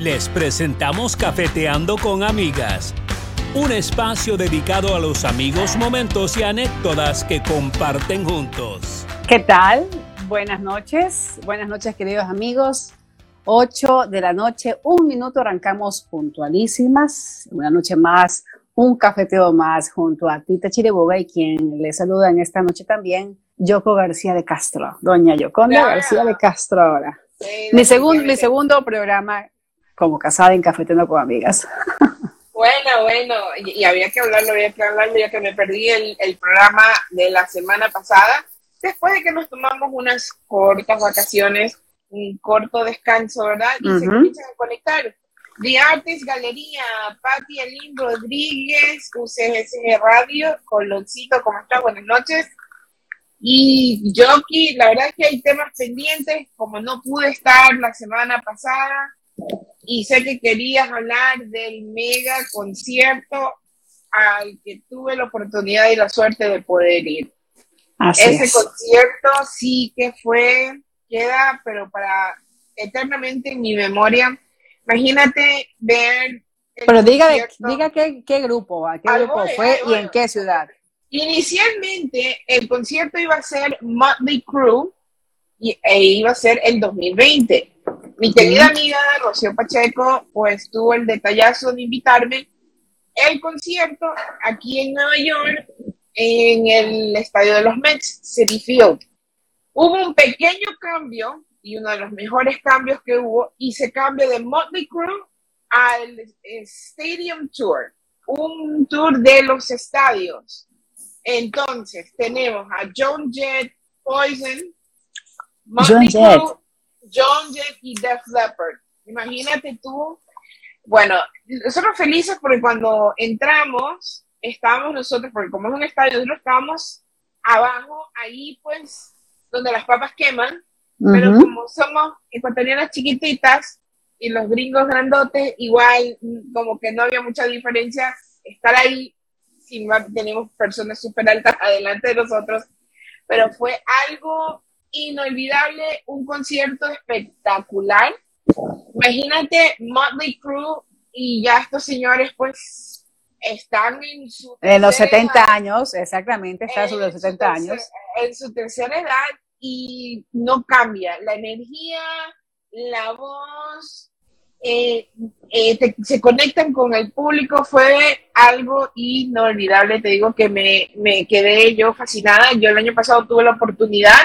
Les presentamos Cafeteando con Amigas, un espacio dedicado a los amigos, momentos y anécdotas que comparten juntos. ¿Qué tal? Buenas noches, buenas noches queridos amigos. 8 de la noche, un minuto, arrancamos puntualísimas. Una noche más, un cafeteo más junto a Tita Chiriboga y quien le saluda en esta noche también, Yoko García de Castro. Doña Yoconda García de Castro ahora. mi, segundo, mi segundo programa como casada en Cafeteando con Amigas. Bueno, bueno, y, había que hablarlo, había que hablarlo, ya que me perdí el, el programa de la semana pasada, después de que nos tomamos unas cortas vacaciones un corto descanso, ¿verdad? Y se comienzan a conectar. The Artist Galería, Patti Elin Rodríguez, UCSG Radio, Coloncito, ¿cómo estás? Buenas noches. Y Jockey, la verdad es que hay temas pendientes, como no pude estar la semana pasada, y sé que querías hablar del mega concierto al que tuve la oportunidad y la suerte de poder ir. Ese concierto sí que fue queda, pero para eternamente en mi memoria. Imagínate ver. Pero diga, diga qué, qué, grupo, a qué grupo fue y en qué ciudad. Inicialmente el concierto iba a ser Motley Crue y, e iba a ser el 2020. Mi querida amiga Rocío Pacheco pues tuvo el detallazo de invitarme el concierto aquí en Nueva York en el estadio de los Mets, City Field. Hubo un pequeño cambio y uno de los mejores cambios que hubo y se cambió de Motley Crue al Stadium Tour, un tour de los estadios. Entonces tenemos a John Jett, Poison, Motley Crue, John Jett y Def Leppard. Imagínate tú. Bueno, nosotros felices porque cuando entramos, estábamos nosotros, porque como es un estadio, nosotros estábamos abajo, ahí pues donde las papas queman, pero como somos ecuatorianas chiquititas y los gringos grandotes, igual como que no había mucha diferencia estar ahí, si tenemos personas súper altas adelante de nosotros, pero fue algo inolvidable, un concierto espectacular. Imagínate Motley Crue y ya estos señores pues están en su... En los 70 años, exactamente, está sobre los 70 años. En su tercera edad y no cambia. La energía, la voz, eh, eh, se conectan con el público, fue algo inolvidable. Te digo que me, me, quedé yo fascinada. Yo el año pasado tuve la oportunidad,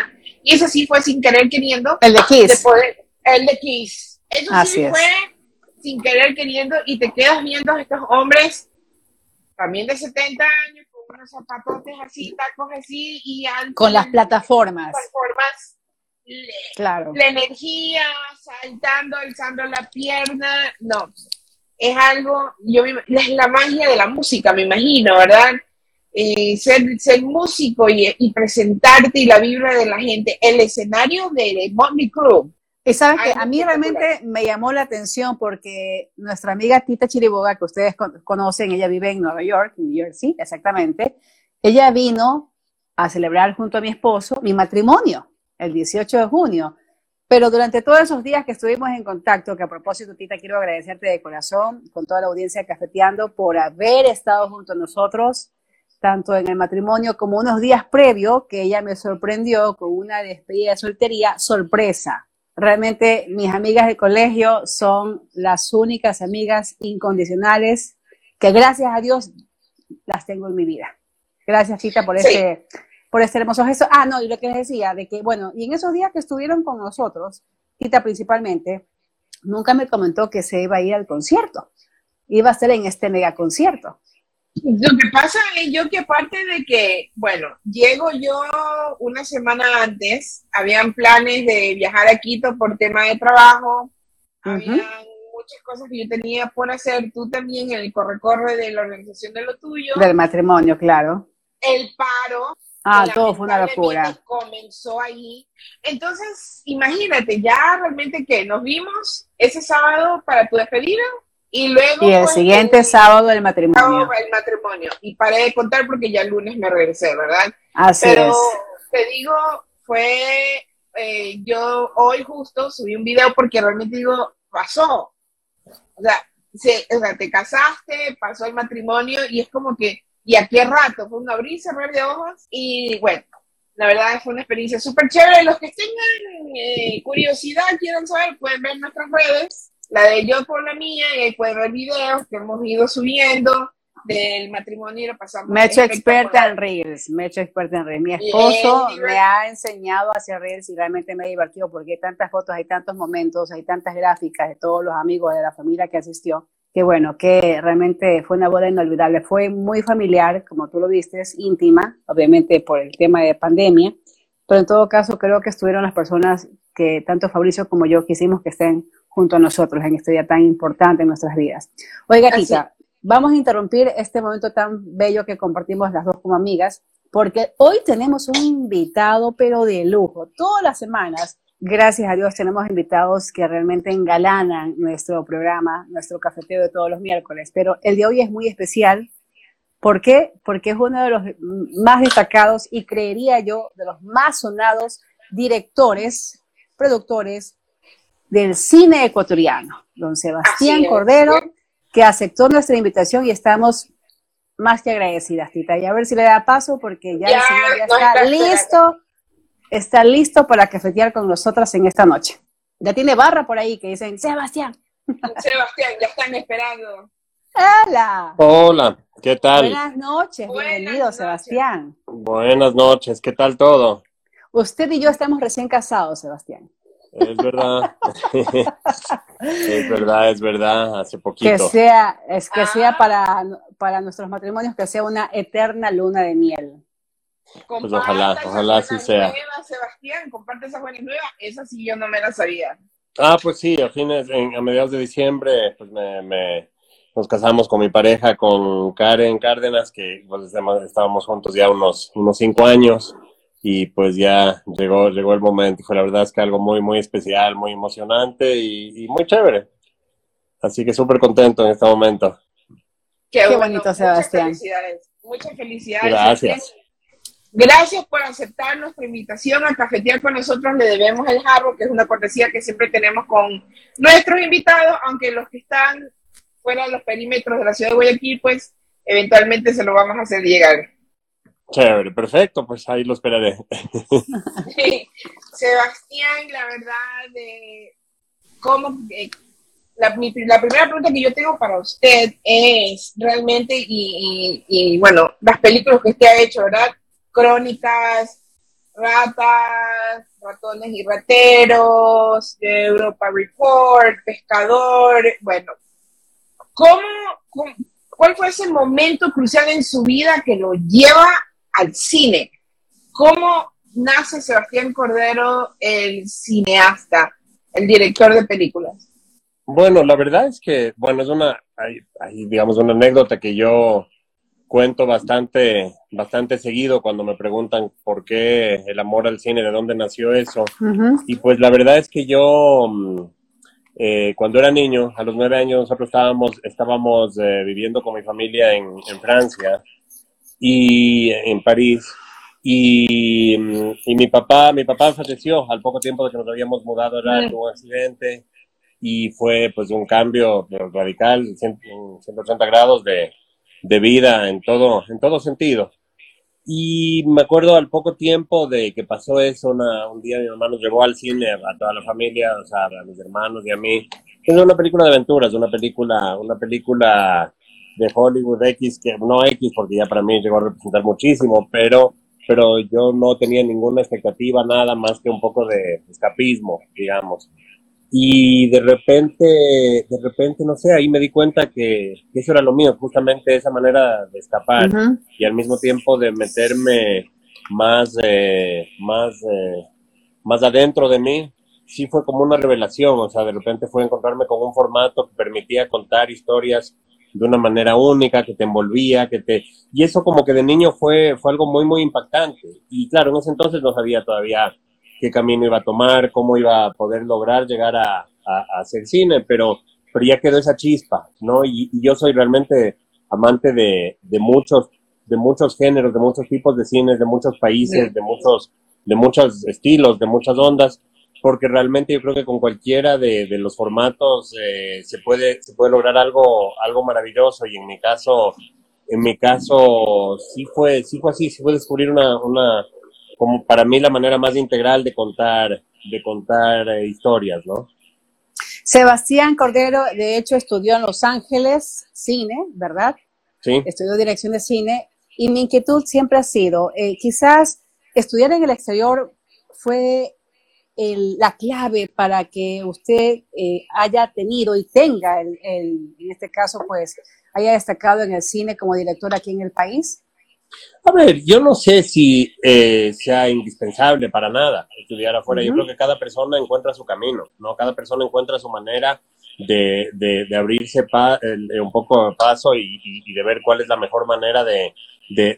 y eso sí fue sin querer queriendo. El de Kiss. el de Kiss. Eso sí fue sin querer queriendo, y te quedas viendo a estos hombres también de 70 años unos zapatotes así, tacos así y Con las plataformas. Plataformas. claro. La energía, saltando, alzando la pierna, no. Es algo, yo es la magia de la música, me imagino, ¿verdad? Eh, ser, ser músico y, presentarte y la vibra de la gente. El escenario de Motley Crue y sabes que a mí realmente me llamó la atención porque nuestra amiga Tita Chiriboga, que ustedes conocen, ella vive en Nueva York, New Jersey, exactamente, ella vino a celebrar junto a mi esposo mi matrimonio el 18 de junio. Pero durante todos esos días que estuvimos en contacto, que a propósito, Tita, quiero agradecerte de corazón, con toda la audiencia cafeteando, por haber estado junto a nosotros, tanto en el matrimonio como unos días previo, que ella me sorprendió con una despedida de soltería sorpresa Realmente mis amigas de colegio son las únicas amigas incondicionales que gracias a Dios las tengo en mi vida. Gracias, Tita, por este, por este hermoso gesto. Ah, no, y lo que les decía, de que, bueno, y en esos días que estuvieron con nosotros, Tita principalmente, nunca me comentó que se iba a ir al concierto. Iba a ser en este mega concierto. Lo que pasa es yo que aparte de que, bueno, llego yo una semana antes, habían planes de viajar a Quito por tema de trabajo, habían muchas cosas que yo tenía por hacer, tú también en el corre-corre de la organización de lo tuyo. Del matrimonio, claro. El paro. Ah, todo fue una locura. Comenzó ahí. Entonces, imagínate, ya realmente que nos vimos ese sábado para tu despedida y luego. Y el pues, siguiente sábado el matrimonio. El matrimonio. Y paré de contar porque ya el lunes me regresé, ¿verdad? Así Pero te digo, fue. Eh, yo hoy justo subí un video porque realmente digo, pasó. O sea, se, o sea, te casaste, pasó el matrimonio y es como que, ¿y a qué rato? Fue un abrir y cerrar de ojos y bueno, la verdad fue una experiencia súper chévere. Los que tengan eh, curiosidad, quieran saber, pueden ver nuestras redes, la de yo por la mía, y ahí pueden ver videos que hemos ido subiendo del matrimonio y lo pasamos. Me he hecho experta en Reels, me he hecho experta en Reels. Mi esposo me ha enseñado hacia Reels y realmente me he divertido porque hay tantas fotos, hay tantos momentos, hay tantas gráficas de todos los amigos de la familia que asistió. Que bueno, que realmente fue una boda inolvidable. Fue muy familiar, como tú lo viste, íntima, obviamente por el tema de pandemia, pero en todo caso creo que estuvieron las personas que tanto Fabricio como yo quisimos que estén junto a nosotros en este día tan importante en nuestras vidas. Oiga, Tita, vamos a interrumpir este momento tan bello que compartimos las dos como amigas, porque hoy tenemos un invitado, pero de lujo. Todas las semanas, gracias a Dios, tenemos invitados que realmente engalanan nuestro programa, nuestro cafeteo de todos los miércoles, pero el de hoy es muy especial. ¿Por qué? Porque es uno de los más destacados y creería yo de los más sonados directores, productores del cine ecuatoriano, don Sebastián Cordero, que aceptó nuestra invitación y estamos más que agradecidas, Tita. Y a ver si le da paso, porque ya, el señor ya está listo, está listo para cafetear con nosotras en esta noche. Ya tiene barra por ahí que dicen, Sebastián. Sebastián, ya están esperando. Hola. Hola, ¿qué tal? Buenas noches, bienvenido, Sebastián. Buenas noches, ¿qué tal todo? Usted y yo estamos recién casados, Sebastián. Es verdad. es verdad, es verdad, hace poquito. Que sea, es que sea para, para nuestros matrimonios, que sea una eterna luna de miel. Pues ojalá, ojalá así sea. Sebastián, comparte esa buena nueva, esa sí yo no me la sabía. Ah, pues sí, a fines, a mediados de diciembre, pues me, nos casamos con mi pareja, con Karen Cárdenas, que pues estábamos juntos ya unos, unos cinco años y pues ya llegó, llegó el momento. Fue la verdad es que algo muy, muy especial, muy emocionante y, muy chévere. Así que súper contento en este momento. Qué, bonito, Sebastián. Muchas felicidades. Muchas felicidades. Gracias. Gracias por aceptar nuestra invitación a cafetear con nosotros. Le debemos el jarro, que es una cortesía que siempre tenemos con nuestros invitados, aunque los que están fuera de los perímetros de la ciudad de Guayaquil, pues eventualmente se lo vamos a hacer llegar. Chévere, perfecto, pues ahí lo esperaré. Sí, Sebastián, la verdad, cómo eh, la, primera pregunta que yo tengo para usted es realmente, y, bueno, las películas que usted ha hecho, ¿verdad? Crónicas, ratas, ratones y rateros, Europa Report, pescador, bueno, ¿cómo, cuál fue ese momento crucial en su vida que lo lleva al cine. ¿Cómo nace Sebastián Cordero, el cineasta, el director de películas? Bueno, la verdad es que, bueno, es una, hay, digamos, una anécdota que yo cuento bastante, bastante seguido cuando me preguntan por qué el amor al cine, de dónde nació eso. Y pues la verdad es que yo, mm, eh, cuando era niño, a los nueve años, nosotros estábamos, estábamos eh, viviendo con mi familia en, en Francia y en París. Y, y, mi papá, mi papá falleció al poco tiempo de que nos habíamos mudado, era mm. un accidente y fue pues un cambio radical, 180 grados de, de, vida en todo, en todo sentido. Y me acuerdo al poco tiempo de que pasó eso, un día mi mamá nos llevó al cine a toda la familia, o sea, a mis hermanos y a mí. Es una película de aventuras, una película, una película de Hollywood X, que no X porque ya para mí llegó a representar muchísimo, pero, pero yo no tenía ninguna expectativa, nada más que un poco de escapismo, digamos. Y de repente, de repente, no sé, ahí me di cuenta que, eso era lo mío, justamente esa manera de escapar y al mismo tiempo de meterme más, eh, más, eh, más adentro de mí. Sí fue como una revelación, o sea, de repente fue encontrarme con un formato que permitía contar historias de una manera única, que te envolvía, que te... Y eso como que de niño fue, fue algo muy, muy impactante. Y claro, en ese entonces no sabía todavía qué camino iba a tomar, cómo iba a poder lograr llegar a, a, hacer cine, pero, pero ya quedó esa chispa, ¿no? Y, yo soy realmente amante de, de, muchos, de muchos géneros, de muchos tipos de cines, de muchos países, de muchos, de muchos estilos, de muchas ondas porque realmente yo creo que con cualquiera de, de los formatos eh, se, puede, se puede lograr algo, algo maravilloso y en mi caso, en mi caso sí fue, sí fue así, sí fue descubrir una, una, como para mí la manera más integral de contar, de contar eh, historias, ¿no? Sebastián Cordero, de hecho, estudió en Los Ángeles cine, ¿verdad? Sí. Estudió dirección de cine y mi inquietud siempre ha sido, eh, quizás estudiar en el exterior fue el- la clave para que usted eh, haya tenido y tenga, el, el- en este caso, pues, haya destacado en el cine como director aquí en el país? A ver, yo no sé si eh, sea indispensable para nada estudiar afuera. Yo creo que cada persona encuentra su camino, ¿no? Cada persona encuentra su manera de, de, de abrirse pa- el- un poco de paso y, y- y de ver cuál es la mejor manera de-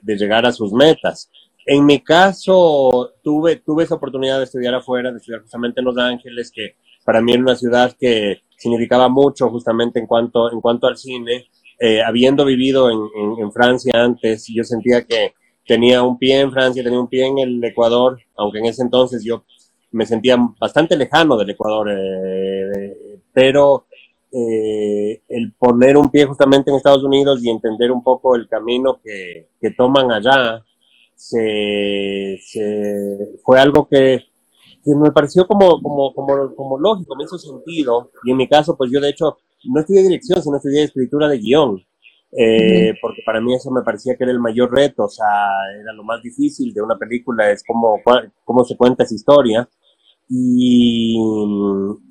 de llegar a sus metas. En mi caso, tuve, tuve esa oportunidad de estudiar afuera, de estudiar justamente en Los Ángeles, que para mí era una ciudad que significaba mucho justamente en cuanto, en cuanto al cine. Eh, habiendo vivido en, Francia antes, yo sentía que tenía un pie en Francia, tenía un pie en el Ecuador, aunque en ese entonces yo me sentía bastante lejano del Ecuador, eh, pero eh, el poner un pie justamente en Estados Unidos y entender un poco el camino que, que toman allá, se, se- fue algo que, que me pareció como, como, como, como lógico, me hizo sentido. Y en mi caso, pues yo de hecho no estudié dirección, sino estudié escritura de guion. Eh, porque para mí eso me parecía que era el mayor reto, o sea, era lo más difícil de una película, es cómo, cómo se cuenta esa historia. Y,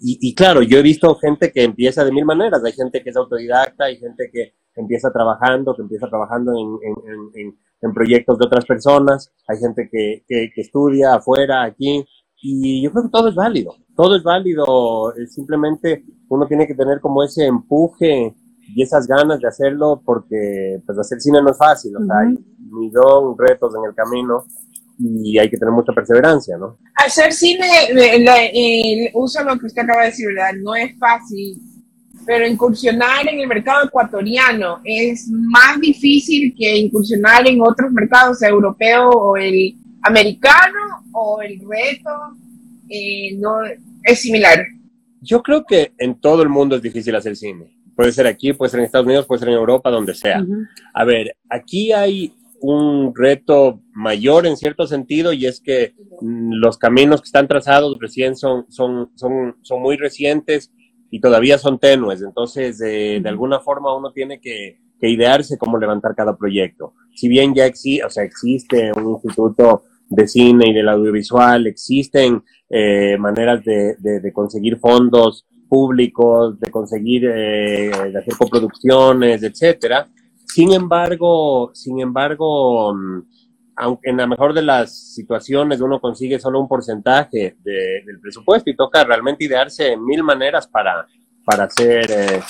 y, y claro, yo he visto gente que empieza de mil maneras, hay gente que es autodidacta, hay gente que empieza trabajando, que empieza trabajando en, en, en, en- proyectos de otras personas, hay gente que, que, que estudia afuera, aquí, y yo creo que todo es válido, todo es válido, simplemente uno tiene que tener como ese empuje y esas ganas de hacerlo porque pues hacer cine no es fácil, o sea, hay un millón retos en el camino y hay que tener mucha perseverancia, ¿no? Hacer cine, eh, la- eh, uso lo que usted acaba de decir, ¿verdad? No es fácil, pero incursionar en el mercado ecuatoriano es más difícil que incursionar en otros mercados, sea europeo o el americano, o el reto eh, no es similar. Yo creo que en todo el mundo es difícil hacer cine. Puede ser aquí, puede ser en Estados Unidos, puede ser en Europa, donde sea. Ujú. A ver, aquí hay un reto mayor en cierto sentido y es que mm, los caminos que están trazados recién son, son, son, son muy recientes y todavía son tenues. Entonces, eh, de alguna forma uno tiene que, que idearse cómo levantar cada proyecto. Si bien ya exi o sea, existe un instituto de cine y del audiovisual, existen eh, maneras de, de, de conseguir fondos públicos, de conseguir, eh, de hacer coproducciones, etcétera. Sin embargo, sin embargo, mm, aunque en la mejor de las situaciones uno consigue solo un porcentaje de- del presupuesto y toca realmente idearse mil maneras para, para hacer, eh,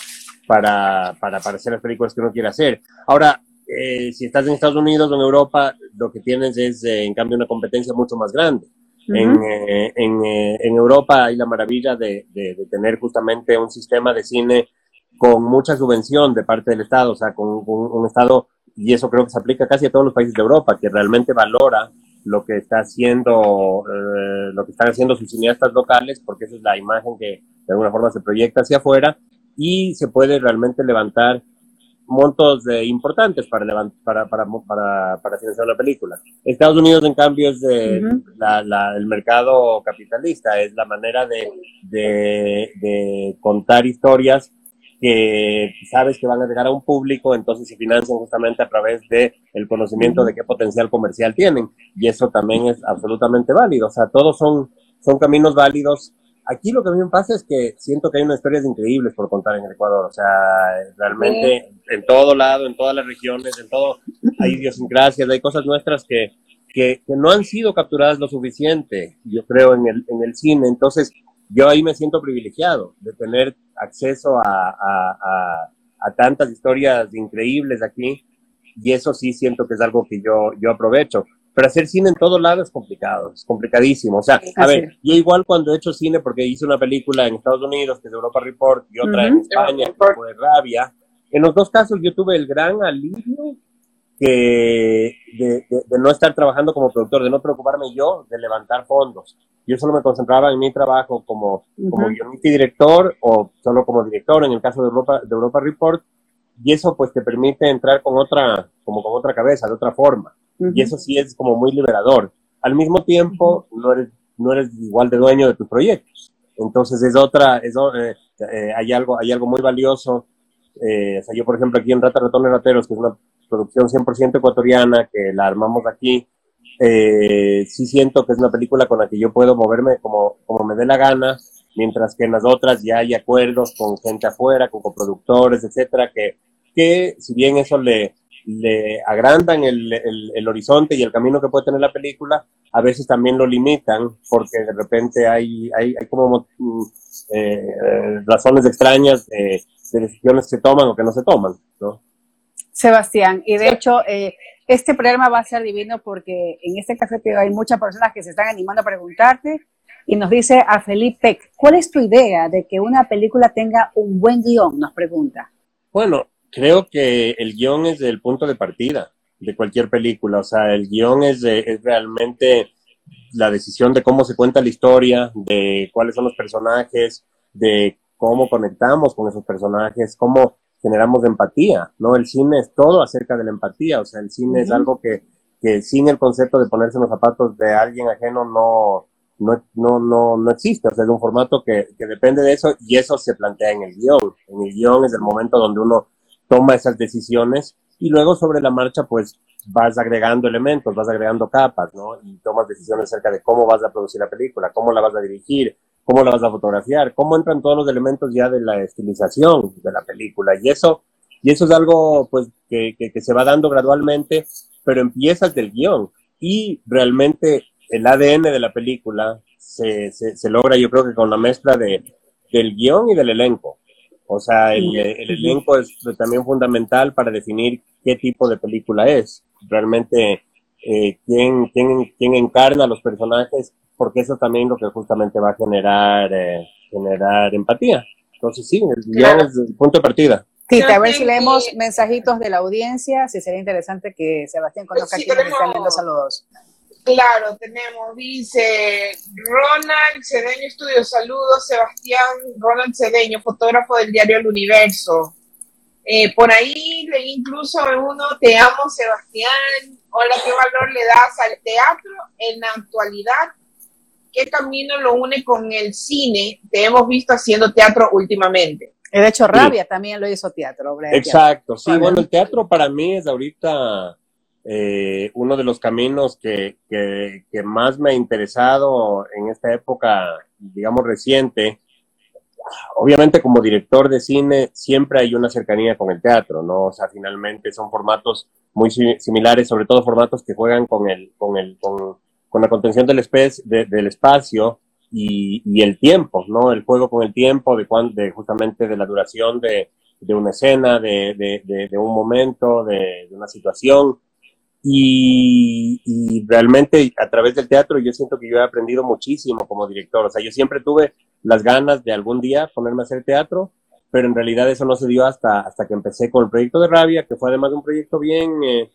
para, para, para hacer las películas que uno quiere hacer. Ahora, eh, si estás en Estados Unidos o en Europa, lo que tienes es, eh, en cambio, una competencia mucho más grande. En, en, en Europa hay la maravilla de, de- de tener justamente un sistema de cine con mucha subvención de parte del Estado, o sea, con, con un Estado, y eso creo que se aplica casi a todos los países de Europa, que realmente valora lo que está haciendo, eh, lo que están haciendo sus cineastas locales, porque esa es la imagen que de alguna forma se proyecta hacia afuera, y se puede realmente levantar montos eh, importantes para, para, para, para, para financiar una película. Estados Unidos, en cambio, es de, Ujú. la, la- el mercado capitalista, es la manera de, de, de contar historias que sabes que van a llegar a un público, entonces se financian justamente a través de el conocimiento de qué potencial comercial tienen. Y eso también es absolutamente válido. O sea, todos son, son caminos válidos. Aquí lo que a mí me pasa es que siento que hay unas historias increíbles por contar en el Ecuador. O sea, realmente en todo lado, en todas las regiones, en todo, hay idiosincrasias, hay cosas nuestras que, que, que no han sido capturadas lo suficiente, yo creo, en el, en el cine. Entonces, yo ahí me siento privilegiado de tener acceso a, a, a, a tantas historias increíbles aquí y eso sí siento que es algo que yo, yo aprovecho. Pero hacer cine en todo lado es complicado, es complicadísimo. O sea, a Así ver, yo igual cuando he hecho cine, porque hice una película en Estados Unidos, que es Europa Report, y otra en Ujú. España, Europa que fue Rabia, en los dos casos yo tuve el gran alivio que de, no estar trabajando como productor, de no preocuparme yo de levantar fondos. Yo solo me concentraba en mi trabajo como, como guionista y director o solo como director en el caso de Europa, de Europa Report y eso pues te permite entrar con otra, como con otra cabeza, de otra forma. Y eso sí es como muy liberador. Al mismo tiempo, no, eres, no eres igual de dueño de tus proyectos. Entonces es otra, es, eh, eh, hay, algo, hay algo muy valioso. Eh, o sea, yo, por ejemplo, aquí en Rata Ratones Rateros, que es una producción 100% ecuatoriana, que la armamos aquí, sí siento que es una película con la que yo puedo moverme como, como me dé la gana, mientras que en las otras ya hay acuerdos con gente afuera, con coproductores, etcétera, que, que si bien eso le, le agrandan el, el, horizonte y el camino que puede tener la película, a veces también lo limitan porque de repente hay, hay, hay como mm, eh, razones extrañas de, decisiones que se toman o que no se toman, ¿no? Sebastián, y de hecho, eh, este programa va a ser divino porque en este café hay muchas personas que se están animando a preguntarte y nos dice a Felipe, ¿cuál es tu idea de que una película tenga un buen guion? Nos pregunta. Bueno, creo que el guion es el punto de partida de cualquier película. O sea, el guion es, es realmente la decisión de cómo se cuenta la historia, de cuáles son los personajes, de cómo conectamos con esos personajes, cómo generamos empatía, ¿no? El cine es todo acerca de la empatía, o sea, el cine es algo que, que sin el concepto de ponerse en los zapatos de alguien ajeno no, no, no, no, no existe, o sea, es un formato que, que depende de eso y eso se plantea en el guion. En el guion es el momento donde uno toma esas decisiones y luego sobre la marcha pues vas agregando elementos, vas agregando capas, ¿no? Y tomas decisiones acerca de cómo vas a producir la película, cómo la vas a dirigir, cómo la vas a fotografiar, cómo entran todos los elementos ya de la estilización de la película. Y eso, y eso es algo pues que, que, se va dando gradualmente, pero empiezas del guion y realmente el ADN de la película se, se, se logra yo creo que con la mezcla de, del guion y del elenco. O sea, el, elenco es también fundamental para definir qué tipo de película es. Realmente, eh, quién, quién, quién encarna a los personajes, porque eso también lo que justamente va a generar, eh, generar empatía. Entonces, sí, guion es el punto de partida. Sí, a ver si leemos mensajitos de la audiencia, si sería interesante que Sebastián conozca a quienes están viendo saludos. Claro, tenemos, dice Ronald Cedeño Estudio, saludos, Sebastián Ronald Cedeño, fotógrafo del diario El Universo. Eh, por ahí leí incluso uno, te amo Sebastián, hola, ¿qué valor le das al teatro en la actualidad? ¿Qué camino lo une con el cine? Te hemos visto haciendo teatro últimamente. De hecho, Rabia también lo hizo teatro. Exacto, sí, bueno, el teatro para mí es ahorita eh, uno de los caminos que, que, más me ha interesado en esta época, digamos, reciente. Obviamente como director de cine siempre hay una cercanía con el teatro, ¿no? O sea, finalmente son formatos muy similares, sobre todo formatos que juegan con, el, con, el, con, con la contención del, del espacio y, y, el tiempo, ¿no? El juego con el tiempo, de, de justamente de la duración de, de una escena, de, de, de un momento, de, una situación. Y, realmente a través del teatro yo siento que yo he aprendido muchísimo como director. O sea, yo siempre tuve las ganas de algún día ponerme a hacer teatro, pero en realidad eso no se dio hasta, hasta que empecé con el proyecto de Rabia, que fue además de un proyecto bien, eh,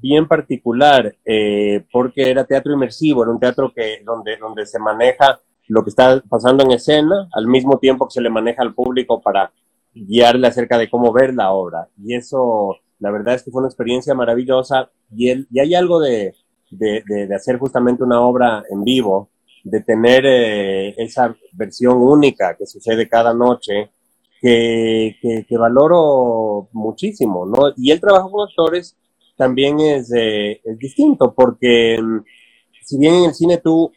bien particular, eh, porque era teatro inmersivo, era un teatro que, donde, donde se maneja lo que está pasando en escena, al mismo tiempo que se le maneja al público para guiarle acerca de cómo ver la obra. Y eso la verdad es que fue una experiencia maravillosa y, y hay algo de, de, de, hacer justamente una obra en vivo, de tener eh, esa versión única que sucede cada noche, que, que, valoro muchísimo, ¿no? Y el trabajo con actores también es, eh, es distinto, porque mm, si bien en el cine tú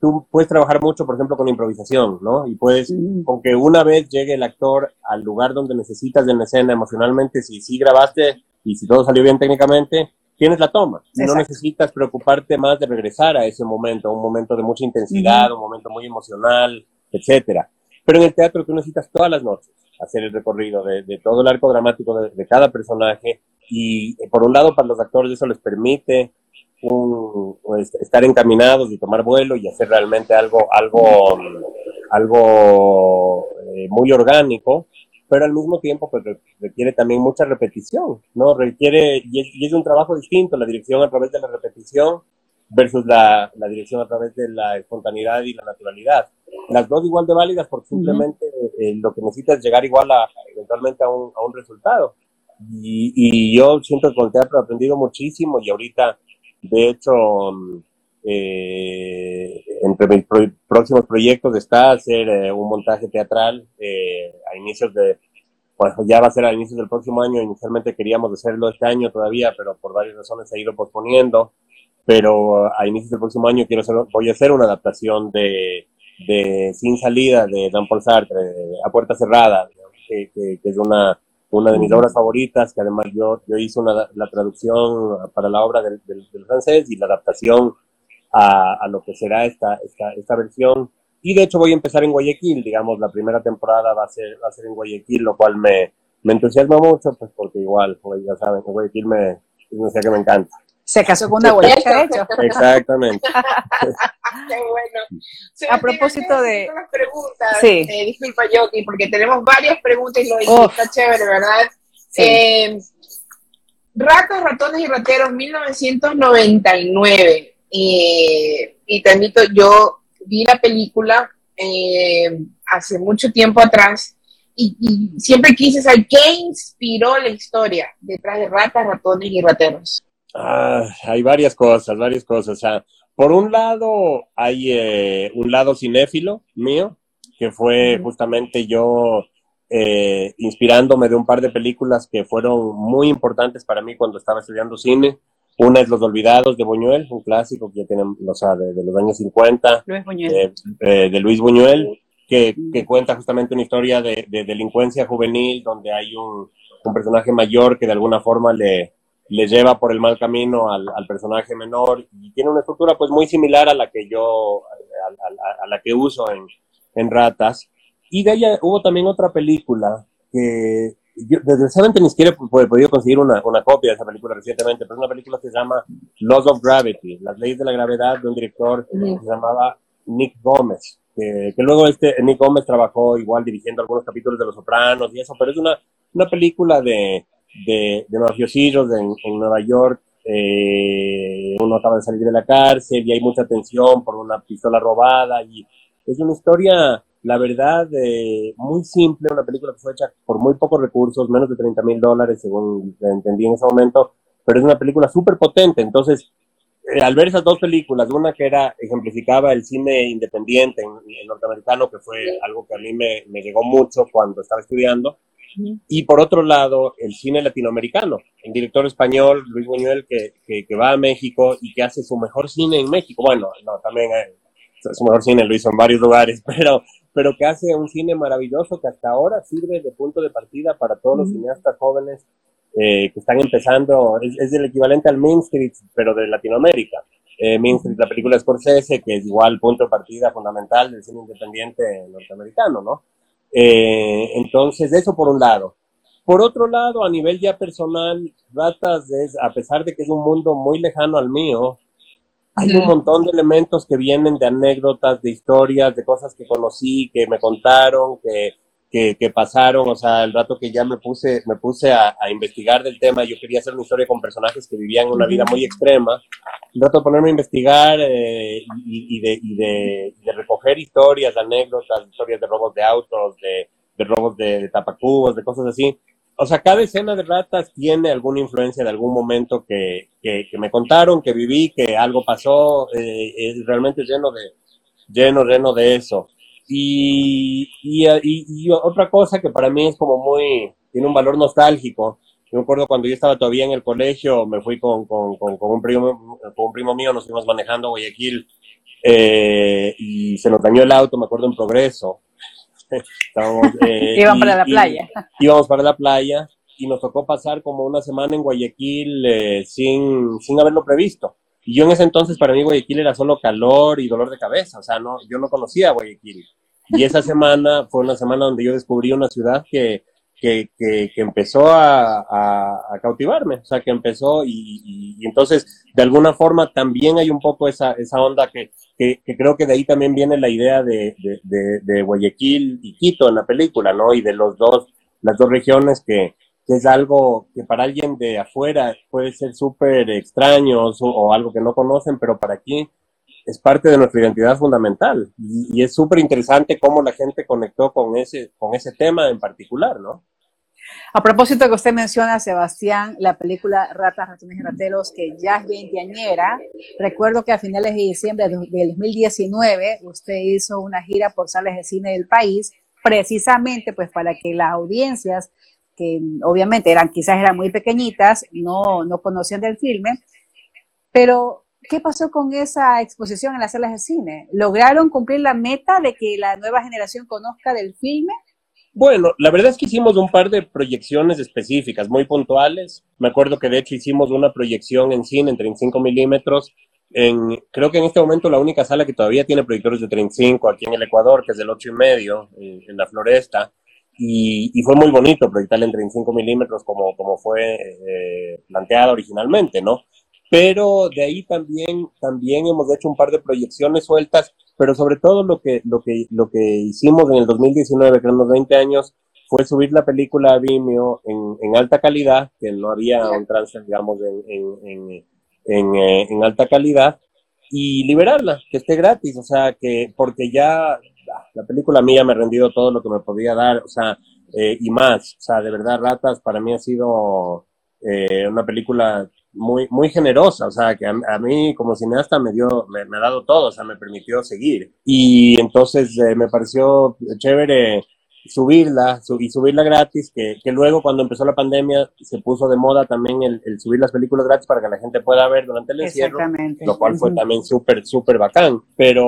tú puedes trabajar mucho, por ejemplo, con improvisación, ¿no? Y puedes, con que una vez llegue el actor al lugar donde necesitas de la escena emocionalmente, si sí grabaste y si todo salió bien técnicamente, tienes la toma. Y no necesitas preocuparte más de regresar a ese momento, un momento de mucha intensidad, un momento muy emocional, etcétera. Pero en el teatro tú necesitas todas las noches hacer el recorrido de, todo el arco dramático de, de, cada personaje y por un lado para los actores eso les permite pues, estar encaminados y tomar vuelo y hacer realmente algo, algo, algo eh, muy orgánico. pero al mismo tiempo pues, requiere también mucha repetición, ¿no? Requiere, y es, un trabajo distinto, la dirección a través de la repetición versus la, la, dirección a través de la espontaneidad y la naturalidad. Las dos igual de válidas porque simplemente eh, lo que necesitas es llegar igual a, eventualmente a un, a un resultado. Y, y, yo que con teatro he aprendido muchísimo y ahorita, de hecho, eh, entre mis próximos proyectos está hacer eh, un montaje teatral eh, a inicios de, bueno, ya va a ser a inicios del próximo año, inicialmente queríamos hacerlo este año todavía, pero por varias razones se ha ido posponiendo, pero a inicios del próximo año quiero hacer, voy a hacer una adaptación de, de Sin Salida de Jean Paul Sartre, a puerta cerrada, que, que, es una, una de mis obras favoritas, que además yo, yo hice una, la traducción para la obra del, del, del francés y la adaptación a, lo que será esta, esta, esta versión. Y de hecho voy a empezar en Guayaquil, digamos, la primera temporada va a ser, va a ser en Guayaquil, lo cual me, me entusiasma mucho, pues porque igual, como ya saben, en Guayaquil me, no sé que me encanta. Se casó con una guayaca, de hecho. Exactamente. Qué bueno. a propósito de... Las preguntas, sí. Eh, disculpa, Yoki, porque tenemos varias preguntas y lo está chévere, ¿verdad? Sí. Eh, Ratas, ratones y rateros, 1999. Eh, y te admito, yo vi la película eh, hace mucho tiempo atrás y, siempre quise saber qué inspiró la historia detrás de ratas, ratones y rateros. Ah, hay varias cosas, varias cosas. O sea, por un lado, hay eh, un lado cinéfilo mío, que fue justamente yo inspirándome de un par de películas que fueron muy importantes para mí cuando estaba estudiando cine. Una es Los Olvidados de Buñuel, un clásico que ya tienen, o sea, de, los años 50, Luis Buñuel. Eh, de Luis Buñuel, que, que, cuenta justamente una historia de, de, delincuencia juvenil donde hay un, un, personaje mayor que de alguna forma le, le lleva por el mal camino al, al, personaje menor y tiene una estructura pues muy similar a la que yo, a, a, a la que uso en, en Ratas. Y de ella hubo también otra película que yo desgraciadamente ni siquiera he podido conseguir una, una, copia de esa película recientemente, pero es una película que se llama Laws of Gravity, las leyes de la gravedad de un director que se llamaba Nick Gómez, que, que, luego este Nick Gómez trabajó igual dirigiendo algunos capítulos de Los Sopranos y eso, pero es una, una película de, de, de mafiosillos en, en Nueva York, eh, uno acaba de salir de la cárcel y hay mucha tensión por una pistola robada y es una historia la verdad, eh, muy simple, una película que fue hecha por muy pocos recursos, menos de 30 mil dólares, según entendí en ese momento, pero es una película súper potente. Entonces, eh, al ver esas dos películas, una que era, ejemplificaba el cine independiente en, norteamericano, que fue algo que a mí me, me llegó mucho cuando estaba estudiando, y por otro lado, el cine latinoamericano, el director español, Luis Buñuel, que, que, que va a México y que hace su mejor cine en México. Bueno, no, también eh, su mejor cine lo hizo en varios lugares, pero pero que hace un cine maravilloso que hasta ahora sirve de punto de partida para todos los cineastas jóvenes eh, que están empezando. Es, es, el equivalente al Main Street, pero de Latinoamérica. Eh, Main Street, la película Scorsese, que es igual punto de partida fundamental del cine independiente norteamericano, ¿no? Eh, entonces, eso por un lado. Por otro lado, a nivel ya personal, Ratas, es, a pesar de que es un mundo muy lejano al mío, hay un montón de elementos que vienen de anécdotas, de historias, de cosas que conocí, que me contaron, que, que, que pasaron. O sea, el rato que ya me puse, me puse a, a, investigar del tema, yo quería hacer una historia con personajes que vivían una vida muy extrema. El rato de ponerme a investigar eh, y, y, de, y, de, de, recoger historias, anécdotas, historias de robos de autos, de, de robos de, tapacubos, de cosas así o sea, cada escena de ratas tiene alguna influencia de algún momento que, que, que me contaron, que viví, que algo pasó, eh, es realmente lleno de, lleno, lleno de eso. Y, y, y, otra cosa que para mí es como muy, tiene un valor nostálgico. Yo me acuerdo cuando yo estaba todavía en el colegio, me fui con, con, con, con un, primo, con un primo mío, nos fuimos manejando a Guayaquil eh, y se nos dañó el auto, me acuerdo en progreso. Estábamos, eh, Iban para la playa. íbamos para la playa y nos tocó pasar como una semana en Guayaquil eh, sin, sin haberlo previsto. Y yo en ese entonces para mí Guayaquil era solo calor y dolor de cabeza, o sea, no, yo no conocía Guayaquil. Y esa semana fue una semana donde yo descubrí una ciudad que, que, que, que empezó a, a, a, cautivarme, o sea, que empezó y, y, y, entonces de alguna forma también hay un poco esa, esa onda que, que, que, creo que de ahí también viene la idea de, de, de, de, Guayaquil y Quito en la película, ¿no? Y de los dos, las dos regiones, que, es algo que para alguien de afuera puede ser súper extraño o, algo que no conocen, pero para aquí es parte de nuestra identidad fundamental. Y, y es súper interesante cómo la gente conectó con ese, con ese tema en particular, ¿no? A propósito que usted menciona, Sebastián, la película Ratas, Ratones y Rateros, que ya es veinteañera, recuerdo que a finales de diciembre del 2019 usted hizo una gira por salas de cine del país, precisamente pues para que las audiencias, que obviamente eran quizás eran muy pequeñitas, no, no conocían del filme, pero ¿qué pasó con esa exposición en las salas de cine? ¿Lograron cumplir la meta de que la nueva generación conozca del filme? Bueno, la verdad es que hicimos un par de proyecciones específicas, muy puntuales. Me acuerdo que de hecho hicimos una proyección en cine en 35 milímetros. En, creo que en este momento la única sala que todavía tiene proyectores de 35 aquí en el Ecuador, que es del 8 y medio, eh, en la Floresta. Y, fue muy bonito proyectarla en 35 milímetros como, como fue eh, planteada originalmente, ¿no? Pero de ahí también, también hemos hecho un par de proyecciones sueltas pero sobre todo lo que, lo que, lo que hicimos en el 2019, que eran los 20 años, fue subir la película a Vimeo en, en alta calidad, que no había un transfer, digamos, en, en, en, eh, en, alta calidad, y liberarla, que esté gratis, o sea, que, porque ya la película mía me ha rendido todo lo que me podía dar, o sea, eh, y más, o sea, de verdad, Ratas para mí ha sido eh, una película muy, muy generosa, o sea, que a, mí como cineasta me dio, me, ha dado todo, o sea, me permitió seguir. Y entonces eh, me pareció chévere subirla y subirla gratis, que, que, luego cuando empezó la pandemia se puso de moda también el, el, subir las películas gratis para que la gente pueda ver durante el encierro, lo cual fue también súper, súper bacán. Pero,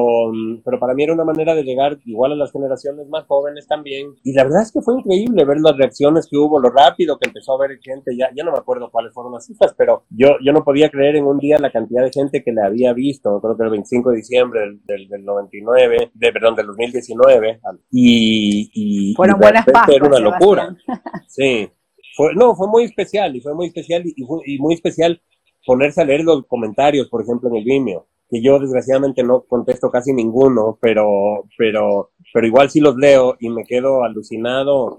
pero para mí era una manera de llegar igual a las generaciones más jóvenes también. Y la verdad es que fue increíble ver las reacciones que hubo, lo rápido que empezó a ver gente, ya, ya no me acuerdo cuáles fueron las cifras, pero yo, yo no podía creer en un día la cantidad de gente que le había visto, creo que el 25 de diciembre del, del, 99, de, perdón, del 2019, y, y fueron buenas Pascuas, Era una locura. Sí. Fue, no, fue muy especial y fue muy especial y, muy especial ponerse a leer los comentarios, por ejemplo, en el Vimeo, que yo desgraciadamente no contesto casi ninguno, pero, pero, pero igual sí los leo y me quedo alucinado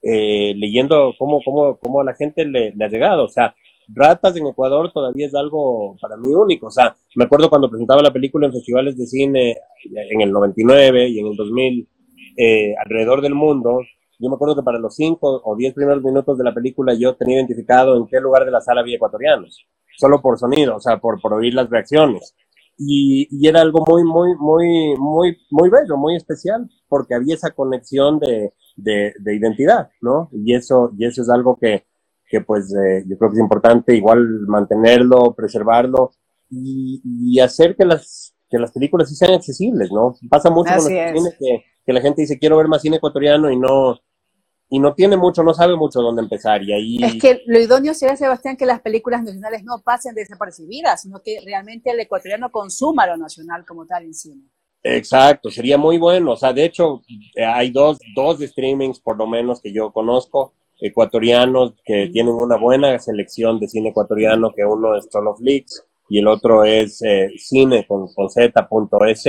eh, leyendo cómo, cómo, cómo a la gente le, le, ha llegado. O sea, Ratas en Ecuador todavía es algo para mí único. O sea, me acuerdo cuando presentaba la película en festivales de cine en el 99 y en el 2000 eh, alrededor del mundo. Yo me acuerdo que para los cinco o diez primeros minutos de la película yo tenía identificado en qué lugar de la sala había ecuatorianos, solo por sonido, o sea, por, por oír las reacciones. Y, y, era algo muy, muy, muy, muy, muy bello, muy especial, porque había esa conexión de, de, de identidad, ¿no? Y eso, y eso es algo que, que pues eh, yo creo que es importante igual mantenerlo, preservarlo y, y hacer que las, que las películas sí sean accesibles, ¿no? Pasa mucho con los que que la gente dice quiero ver más cine ecuatoriano y no y no tiene mucho, no sabe mucho dónde empezar y ahí es que lo idóneo sería Sebastián que las películas nacionales no pasen desapercibidas, sino que realmente el ecuatoriano consuma lo nacional como tal en cine. Exacto, sería muy bueno. O sea, de hecho, hay dos, dos streamings por lo menos que yo conozco, ecuatorianos, que tienen una buena selección de cine ecuatoriano, que uno es Solo Flix y el otro es eh, cine con, con Z.es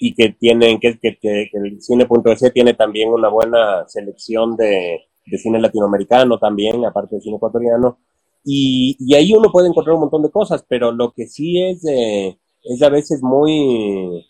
y que tienen, que, que, que, el cine.es tiene también una buena selección de, de, cine latinoamericano también, aparte del cine ecuatoriano. Y, y, ahí uno puede encontrar un montón de cosas, pero lo que sí es, eh, es a veces muy,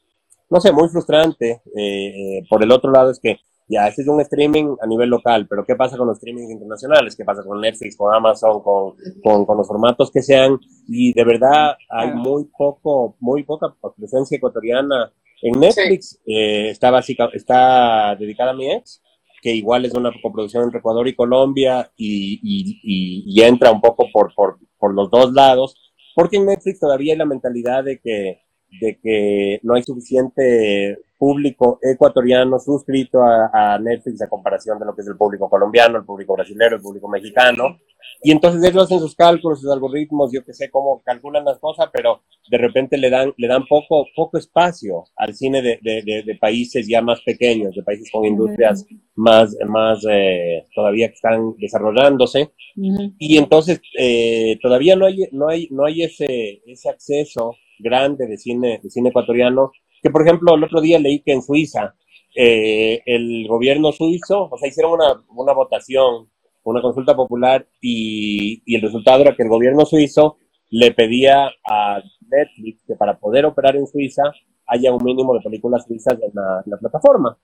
no sé, muy frustrante. Eh, por el otro lado es que ya, este es un streaming a nivel local, pero ¿qué pasa con los streamings internacionales? ¿Qué pasa con Netflix, con Amazon, con, con, con los formatos que sean? Y de verdad hay muy poco, muy poca presencia ecuatoriana en Netflix eh, está, básica, está dedicada a mi ex, que igual es una coproducción entre Ecuador y Colombia y, y, y, entra un poco por, por, por, los dos lados, porque en Netflix todavía hay la mentalidad de que, de que no hay suficiente público ecuatoriano suscrito a, a Netflix a comparación de lo que es el público colombiano, el público brasileño, el público mexicano. Y entonces ellos hacen sus cálculos, sus algoritmos, yo que sé cómo calculan las cosas, pero de repente le dan, le dan poco, poco espacio al cine de, de, de, países ya más pequeños, de países con industrias más, más eh, todavía que están desarrollándose. Y entonces eh, todavía no hay, no hay, no hay ese, ese acceso grande de cine, de cine ecuatoriano, que por ejemplo el otro día leí que en Suiza eh, el gobierno suizo, o sea, hicieron una, una votación, una consulta popular y, y, el resultado era que el gobierno suizo le pedía a Netflix que para poder operar en Suiza haya un mínimo de películas suizas en la, en la plataforma.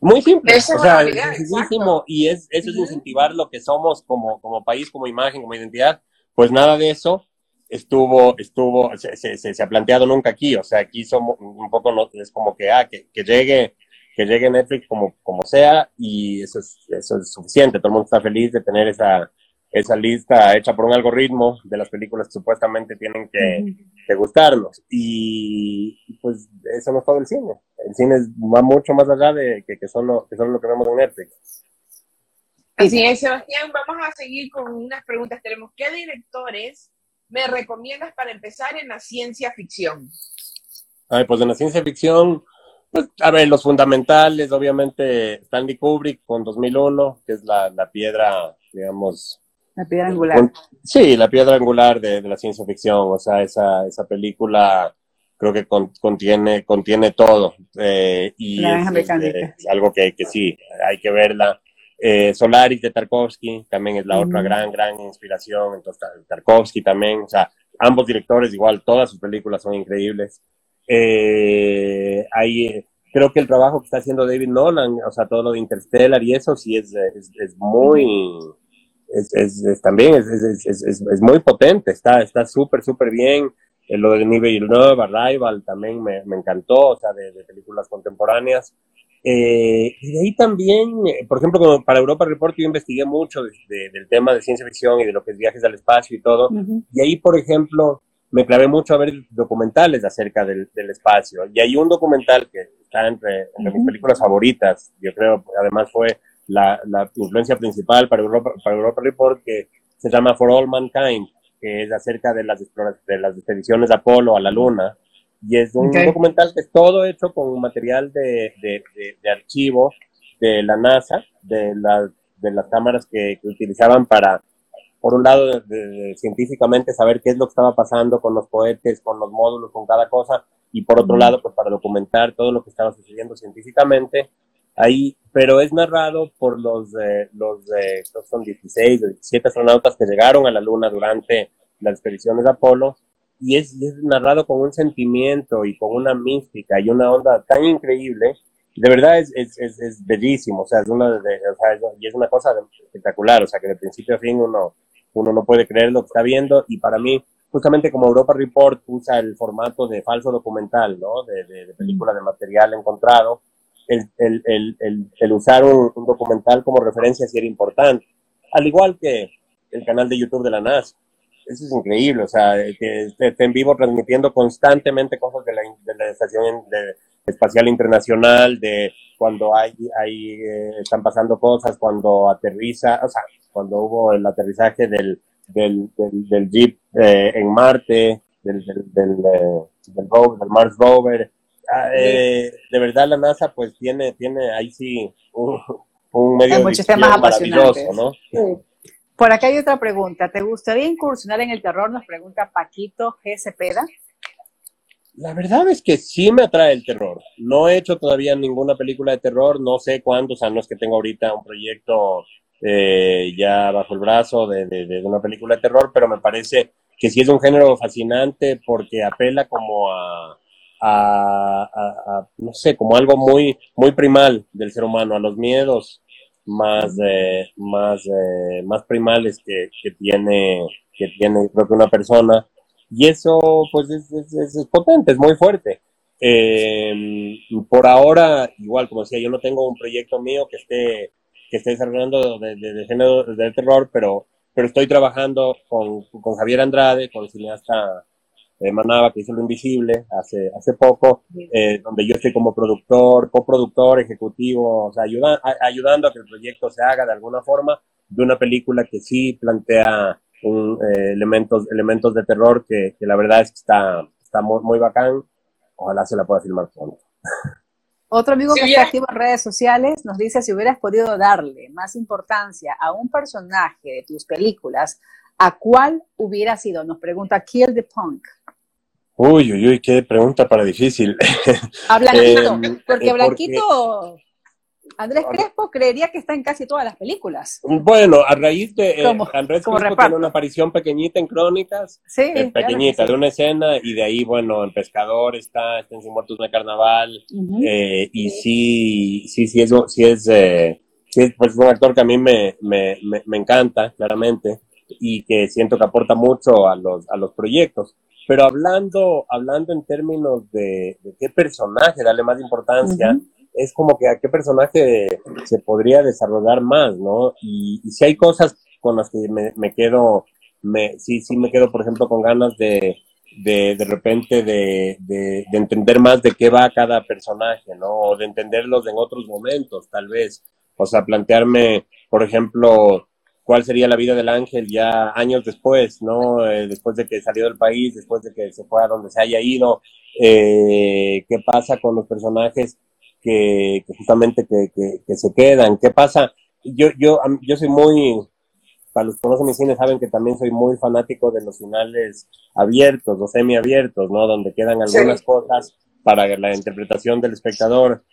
Muy simple, o sea, es sencillísimo y es, eso es incentivar lo que somos como, como país, como imagen, como identidad. Pues nada de eso estuvo, estuvo, se, se, se, ha planteado nunca aquí, o sea, aquí somos un poco, no, es como que, ah, que, que llegue que llegue Netflix como, como sea y eso es, eso es suficiente. Todo el mundo está feliz de tener esa, esa lista hecha por un algoritmo de las películas que supuestamente tienen que, que gustarnos. Y pues eso no es todo el cine. El cine va mucho más allá de que, que, solo, que solo lo que vemos en Netflix. Así es, Sebastián, vamos a seguir con unas preguntas. Tenemos, ¿qué directores me recomiendas para empezar en la ciencia ficción? Ay, pues en la ciencia ficción, pues, a ver, los fundamentales, obviamente, Stanley Kubrick con 2001, que es la, la piedra, digamos... La piedra angular. sí, la piedra angular de, de, la ciencia ficción, o sea, esa, esa película creo que con, contiene, contiene todo. Eh, y es, es, algo que, que, sí, hay que verla. Eh, Solaris de Tarkovsky también es la -huh. otra gran, gran inspiración. Entonces, Tarkovsky también, o sea, ambos directores, igual, todas sus películas son increíbles. Eh, hay, creo que el trabajo que está haciendo David Nolan, o sea, todo lo de Interstellar y eso, sí es, es, es muy, es, es también es, muy potente, está súper, está súper bien. Eh, lo de Denis Villeneuve, Arrival, también me, me encantó, o sea, de, de películas contemporáneas. Eh, y de ahí también, por ejemplo, como para Europa Report yo investigué mucho de, de, del tema de ciencia ficción y de lo que es viajes al espacio y todo. Uh -huh. Y ahí, por ejemplo, me clavé mucho a ver documentales acerca del, del espacio. Y hay un documental que está entre, entre uh -huh. mis películas favoritas, yo creo, además fue la, la influencia principal para Europa, para Europa Report, que se llama For All Mankind, que es acerca de las, de las expediciones de Apolo a la Luna. Y es un okay. documental que es todo hecho con material de, de, de, de archivo de la NASA, de, la, de las cámaras que, que utilizaban para por un lado, científicamente saber qué es lo que estaba pasando con los cohetes, con los módulos, con cada cosa, y por otro lado, pues para documentar todo lo que estaba sucediendo científicamente ahí, pero es narrado por los, eh, los eh, son 16 o 17 astronautas que llegaron a la Luna durante las expediciones de Apolo, y es, es narrado con un sentimiento y con una mística y una onda tan increíble de verdad es, es, es, bellísimo, o sea, es una, de, o sea, y es una cosa espectacular, o sea, que de principio a fin uno, uno no puede creer lo que está viendo y para mí, justamente como Europa Report usa el formato de falso documental, ¿no? De, de, de película de material encontrado, el, el, el, el usar un, un, documental como referencia sí era importante. Al igual que el canal de YouTube de la NASA. Eso es increíble, o sea, que esté en vivo transmitiendo constantemente cosas de la, de la estación de, espacial internacional, de cuando hay, hay eh, están pasando cosas, cuando aterriza, o sea, cuando hubo el aterrizaje del, del, del, del Jeep eh, en Marte, del, del, del, eh, del, rover, del Mars Rover. Eh, de verdad la NASA pues tiene, tiene ahí sí un, un medio temas maravilloso, ¿no? Sí. Por acá hay otra pregunta. ¿Te gustaría incursionar en el terror? Nos pregunta Paquito G. Cepeda. La verdad es que sí me atrae el terror. No he hecho todavía ninguna película de terror, no sé no es que tenga ahorita un proyecto eh, ya bajo el brazo de, de, de, una película de terror, pero me parece que sí es un género fascinante porque apela como a, a no sé, como algo muy, muy primal del ser humano, a los miedos más, eh, más, eh, más primales que, que, tiene, que tiene, creo que una persona. Y eso, pues, es, es, es potente, es muy fuerte. Eh, por ahora, igual, como decía, yo no tengo un proyecto mío que esté que esté desarrollando de, de, de género de terror, pero, pero estoy trabajando con, con Javier Andrade, con el cineasta Manaba, que hizo Lo Invisible hace, hace poco, eh, donde yo estoy como productor, coproductor, ejecutivo, o sea, ayuda, a, ayudando a que el proyecto se haga de alguna forma de una película que sí plantea un, eh, elementos, elementos de terror que, que, la verdad es que está, está muy, muy bacán. Ojalá se la pueda filmar pronto. Otro amigo que está activo en redes sociales nos dice si hubieras podido darle más importancia a un personaje de tus películas, ¿a cuál hubiera sido? Nos pregunta Kill the Punk. Uy, uy, uy, qué pregunta para difícil. A Blanquito, eh, porque Blanquito, Andrés Crespo creería que está en casi todas las películas. Bueno, a raíz de eh, Andrés Crespo tiene una aparición pequeñita en Crónicas, sí, eh, pequeñita, de una escena, y de ahí, bueno, el pescador está, está en Sin Muertos de Carnaval, y sí, sí, sí es, sí es, sí pues un actor que a mí me, me, me, encanta, claramente, y que siento que aporta mucho a los, a los proyectos. Pero hablando, hablando en términos de, qué personaje darle más importancia, es como que a qué personaje se podría desarrollar más, ¿no? Y, si hay cosas con las que me, quedo, me, sí, sí me quedo, por ejemplo, con ganas de, de, de repente de, de, de, entender más de qué va cada personaje, ¿no? O de entenderlos en otros momentos, tal vez. O sea, plantearme, por ejemplo, cuál sería la vida del ángel ya años después, ¿no? Eh, después de que salió del país, después de que se fue a donde se haya ido, eh, qué pasa con los personajes que, justamente que, que, se quedan, qué pasa. Yo, yo, yo soy muy, para los que conocen mi cine saben que también soy muy fanático de los finales abiertos o semiabiertos, ¿no? Donde quedan algunas cosas para la interpretación del espectador.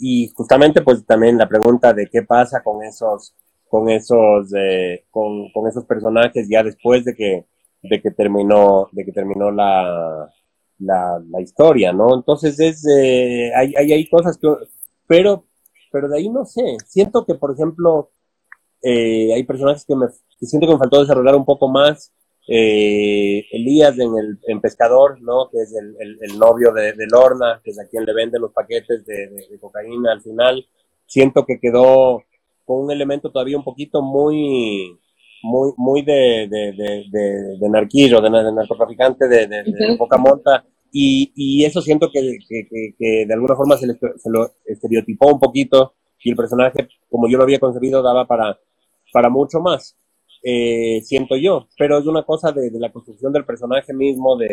Y justamente pues también la pregunta de qué pasa con esos con esos, eh, con, con, esos personajes ya después de que, de que terminó, de que terminó la, la, historia, ¿no? Entonces es, eh, hay, hay, hay, cosas que, pero, pero de ahí no sé, siento que, por ejemplo, eh, hay personajes que me, siento que me faltó desarrollar un poco más, eh, Elías en el en Pescador, ¿no? Que es el, el, novio de, de, Lorna, que es a quien le vende los paquetes de cocaína al final. Siento que quedó, con un elemento todavía un poquito muy, muy, muy de, de, de, de, narquillo, de, narcotraficante, de, de, poca monta. Y, y, eso siento que, que, que, de alguna forma se, se, lo estereotipó un poquito y el personaje, como yo lo había concebido, daba para, para mucho más. Eh, siento yo, pero es una cosa de, la construcción del personaje mismo, de,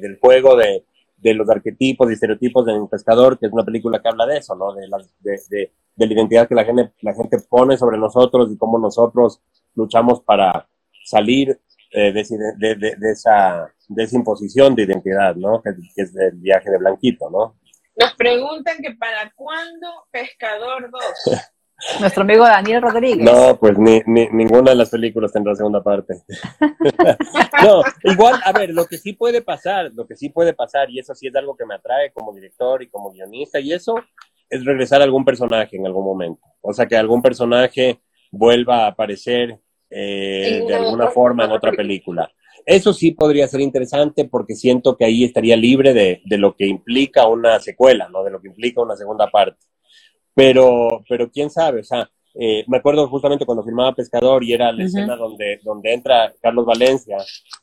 del juego, de, de los arquetipos y estereotipos del pescador, que es una película que habla de eso, ¿no? De, las, de, de, la identidad que la gente, la gente pone sobre nosotros y cómo nosotros luchamos para salir eh, de, de, esa, de esa imposición de identidad, ¿no? Que, es el viaje de Blanquito, ¿no? Nos preguntan que para cuándo Pescador 2. Nuestro amigo Daniel Rodríguez. No, pues ni, ni, ninguna de las películas tendrá segunda parte. no, igual, a ver, lo que sí puede pasar, lo que sí puede pasar, y eso sí es algo que me atrae como director y como guionista, y eso es regresar a algún personaje en algún momento. O sea, que algún personaje vuelva a aparecer eh, de alguna forma en otra película. Eso sí podría ser interesante porque siento que ahí estaría libre de, de lo que implica una secuela, ¿no? De lo que implica una segunda parte. Pero, pero quién sabe, o sea, eh, me acuerdo justamente cuando filmaba Pescador y era la escena donde, donde entra Carlos Valencia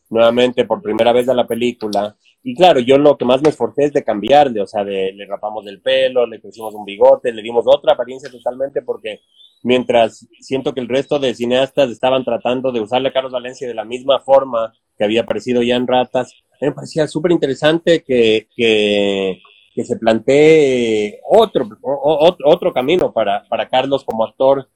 nuevamente por primera vez a la película. Y claro, yo lo que más me esforcé es de cambiarle, o sea, de, le rapamos el pelo, le pusimos un bigote, le dimos otra apariencia totalmente porque mientras siento que el resto de cineastas estaban tratando de usarle a Carlos Valencia de la misma forma que había aparecido ya en Ratas, me parecía súper interesante que, que, que se plantee otro, otro, camino para, para Carlos como actor,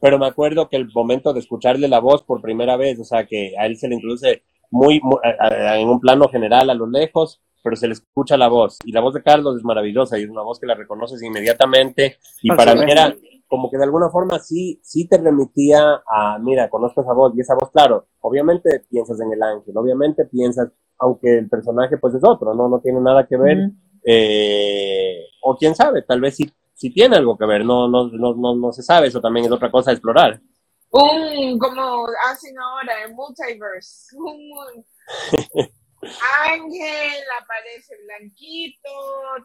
pero me acuerdo que el momento de escucharle la voz por primera vez, o sea, que a él se le introduce muy, en un plano general a lo lejos, pero se le escucha la voz. Y la voz de Carlos es maravillosa y es una voz que la reconoces inmediatamente. Y para mí era como que de alguna forma sí, sí te remitía a, mira, conozco esa voz y esa voz, claro, obviamente piensas en el ángel, obviamente piensas, aunque el personaje pues es otro, no, no tiene nada que ver. Eh, o quién sabe, tal vez si, si tiene algo que ver, no, no, no, no, no se sabe, eso también es otra cosa a explorar. Un, como hacen ahora en Multiverse, un ángel, aparece blanquito,